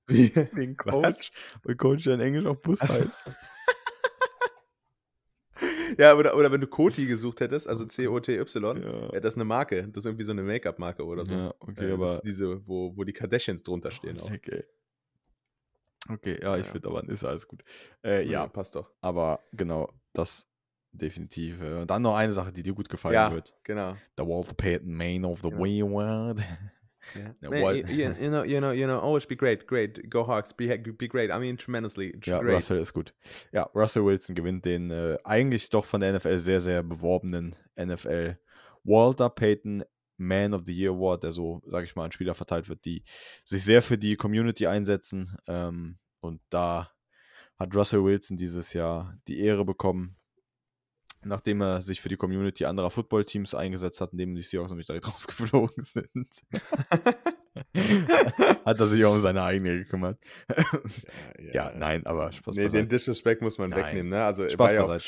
Wie? Wegen Coach, weil Coach ja in Englisch auch Bus also, heißt. Ja, oder, oder wenn du Koti gesucht hättest, also C-O-T-Y, ja. das eine Marke. Das ist irgendwie so eine Make-up-Marke oder so. Ja, okay, äh, aber. diese, wo, wo die Kardashians drunter stehen auch. Okay. Okay, ja, ich ja. finde aber, ist alles gut. Äh, ja, passt doch. Aber genau, das definitiv. Und dann noch eine Sache, die dir gut gefallen ja, wird. genau. Der Walter Payton, Man of the genau. Wayward. Yeah. No, Man, you, you, know, you know, you know, always be great, great, go Hawks, be, be great. I mean, tremendously. Ja, great. Russell ist gut. Ja, Russell Wilson gewinnt den äh, eigentlich doch von der NFL sehr, sehr beworbenen NFL Walter Payton Man of the Year Award, der so, sage ich mal, an Spieler verteilt wird, die sich sehr für die Community einsetzen. Ähm, und da hat Russell Wilson dieses Jahr die Ehre bekommen, nachdem er sich für die Community anderer Footballteams eingesetzt hat, indem die Seahawks nämlich direkt rausgeflogen sind. hat er sich auch um seine eigene gekümmert. ja, ja, ja, nein, aber Spaß Nee, den Disrespect muss man nein. wegnehmen, ne? Also Spaß war ja auch,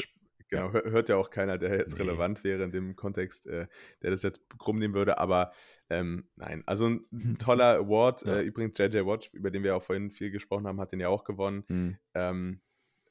genau, hört ja auch keiner, der jetzt nee. relevant wäre in dem Kontext, äh, der das jetzt krumm nehmen würde, aber ähm, nein, also ein, ein toller Award. Äh, übrigens, JJ Watch, über den wir auch vorhin viel gesprochen haben, hat den ja auch gewonnen. Mhm. Ähm,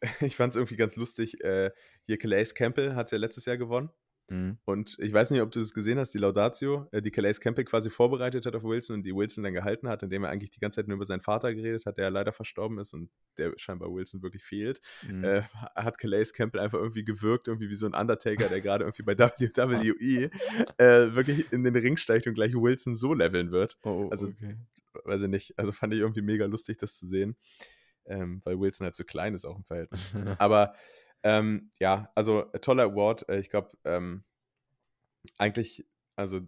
ich fand es irgendwie ganz lustig. Äh, hier Calais Campbell hat ja letztes Jahr gewonnen. Mhm. Und ich weiß nicht, ob du es gesehen hast, die Laudatio, äh, die Calais Campbell quasi vorbereitet hat auf Wilson und die Wilson dann gehalten hat, indem er eigentlich die ganze Zeit nur über seinen Vater geredet hat, der ja leider verstorben ist und der scheinbar Wilson wirklich fehlt. Mhm. Äh, hat Calais Campbell einfach irgendwie gewirkt, irgendwie wie so ein Undertaker, der gerade irgendwie bei WWE äh, wirklich in den Ring steigt und gleich Wilson so leveln wird. Oh, also, okay. weiß ich nicht. Also fand ich irgendwie mega lustig, das zu sehen ähm, weil Wilson halt so klein ist auch im Verhältnis. Aber ähm, ja, also äh, toller Award. Äh, ich glaube, ähm, eigentlich, also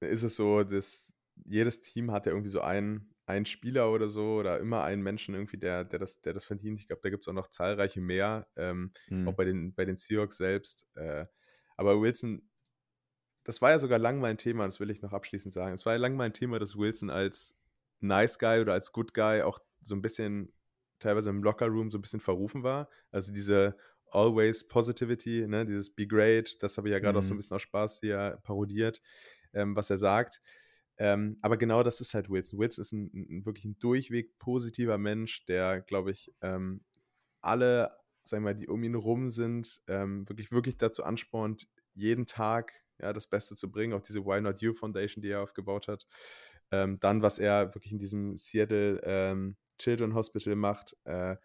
ist es so, dass jedes Team hat ja irgendwie so einen, einen Spieler oder so oder immer einen Menschen irgendwie, der, der, das, der das verdient. Ich glaube, da gibt es auch noch zahlreiche mehr, ähm, hm. auch bei den, bei den Seahawks selbst. Äh, aber Wilson, das war ja sogar lang mein Thema, das will ich noch abschließend sagen. Es war ja lang mein Thema, dass Wilson als Nice Guy oder als Good Guy auch so ein bisschen teilweise im Locker-Room so ein bisschen verrufen war. Also diese Always Positivity, ne, dieses Be Great, das habe ich ja gerade mhm. auch so ein mhm. bisschen aus Spaß hier parodiert, ähm, was er sagt. Ähm, aber genau das ist halt Wilson. Wilson ist ein, ein wirklich ein durchweg positiver Mensch, der, glaube ich, ähm, alle, sagen wir mal, die um ihn rum sind, ähm, wirklich, wirklich dazu anspornt, jeden Tag ja, das Beste zu bringen. Auch diese Why Not You Foundation, die er aufgebaut hat. Ähm, dann, was er wirklich in diesem Seattle ähm, Children Hospital macht. Äh,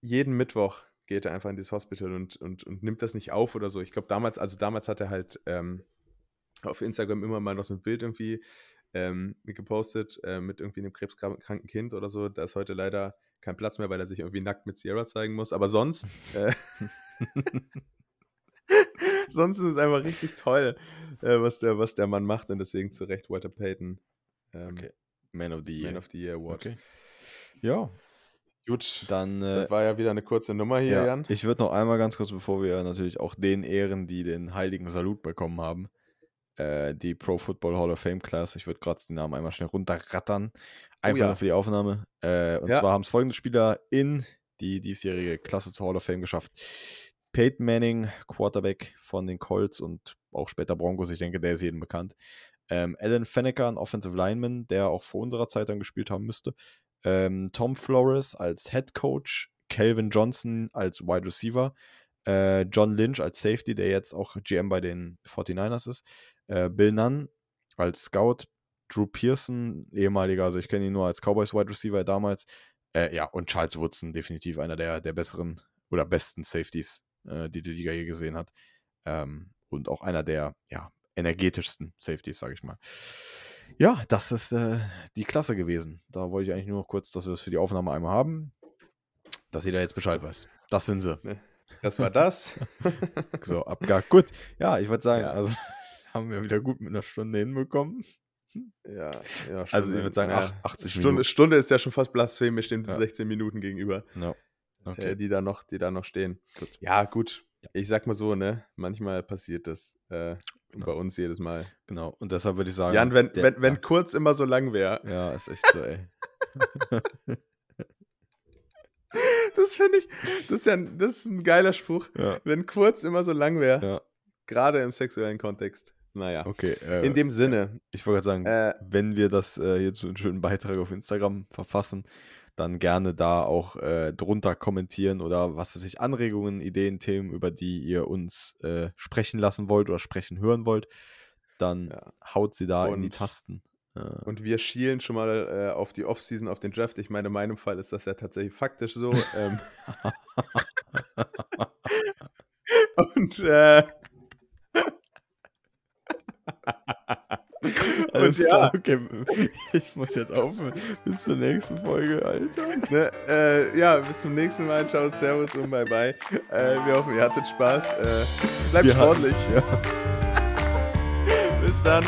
jeden Mittwoch geht er einfach in dieses Hospital und, und, und nimmt das nicht auf oder so. Ich glaube, damals, also damals hat er halt ähm, auf Instagram immer mal noch so ein Bild irgendwie ähm, gepostet äh, mit irgendwie einem krebskranken Kind oder so. Da ist heute leider kein Platz mehr, weil er sich irgendwie nackt mit Sierra zeigen muss. Aber sonst, äh, sonst ist es einfach richtig toll, äh, was, der, was der Mann macht und deswegen zu Recht Walter Payton. Ähm, okay. Man of the Year. Man of the Year Award. Okay. Ja, Gut, dann äh, das war ja wieder eine kurze Nummer hier, ja, Jan. Ich würde noch einmal ganz kurz, bevor wir natürlich auch den ehren, die den heiligen Salut bekommen haben, äh, die Pro Football Hall of Fame Class, ich würde gerade den Namen einmal schnell runterrattern, oh einfach oh, ja. nur für die Aufnahme. Äh, und ja. zwar haben es folgende Spieler in die diesjährige Klasse zur Hall of Fame geschafft. Peyton Manning, Quarterback von den Colts und auch später Broncos, ich denke, der ist jedem bekannt. Ähm, Alan Fanecker, ein Offensive Lineman, der auch vor unserer Zeit dann gespielt haben müsste ähm, Tom Flores als Head Coach, Calvin Johnson als Wide Receiver, äh, John Lynch als Safety, der jetzt auch GM bei den 49ers ist, äh, Bill Nunn als Scout, Drew Pearson, ehemaliger, also ich kenne ihn nur als Cowboys Wide Receiver damals, äh, ja, und Charles Woodson, definitiv einer der, der besseren oder besten Safeties, äh, die die Liga je gesehen hat. Ähm, und auch einer der ja, energetischsten Safeties, sage ich mal. Ja, das ist äh, die Klasse gewesen. Da wollte ich eigentlich nur noch kurz, dass wir es das für die Aufnahme einmal haben, dass jeder jetzt Bescheid weiß. Das sind sie. Ne, das war das. so, abgehakt. Gut. Ja, ich würde sagen, ja. also haben wir wieder gut mit einer Stunde hinbekommen. Ja, ja Also ich würde sagen, ja, 80 Stunde, Minuten. Stunde ist ja schon fast blasphemisch den ja. 16 Minuten gegenüber, no. okay. äh, die, da noch, die da noch stehen. Gut. Ja, gut. Ich sag mal so, ne? Manchmal passiert das. Äh, Genau. Bei uns jedes Mal. Genau. Und deshalb würde ich sagen. Jan, wenn, der, wenn, wenn ja. kurz immer so lang wäre. Ja, ist echt so, ey. das finde ich, das ist ja das ist ein geiler Spruch. Ja. Wenn kurz immer so lang wäre. Ja. Gerade im sexuellen Kontext. Naja. Okay. Äh, In dem Sinne. Ich wollte gerade sagen, äh, wenn wir das äh, jetzt so einen schönen Beitrag auf Instagram verfassen, dann gerne da auch äh, drunter kommentieren oder was weiß ich, Anregungen, Ideen, Themen, über die ihr uns äh, sprechen lassen wollt oder sprechen hören wollt, dann ja. haut sie da und, in die Tasten. Äh. Und wir schielen schon mal äh, auf die Offseason, auf den Draft. Ich meine, in meinem Fall ist das ja tatsächlich faktisch so. ähm. und äh, Alles und ja, okay. ich muss jetzt aufhören. Bis zur nächsten Folge, Alter. Ne, äh, ja, bis zum nächsten Mal. Ciao, Servus und bye bye. Äh, wir hoffen, ihr hattet Spaß. Äh, bleibt wir sportlich. Ja. bis dann.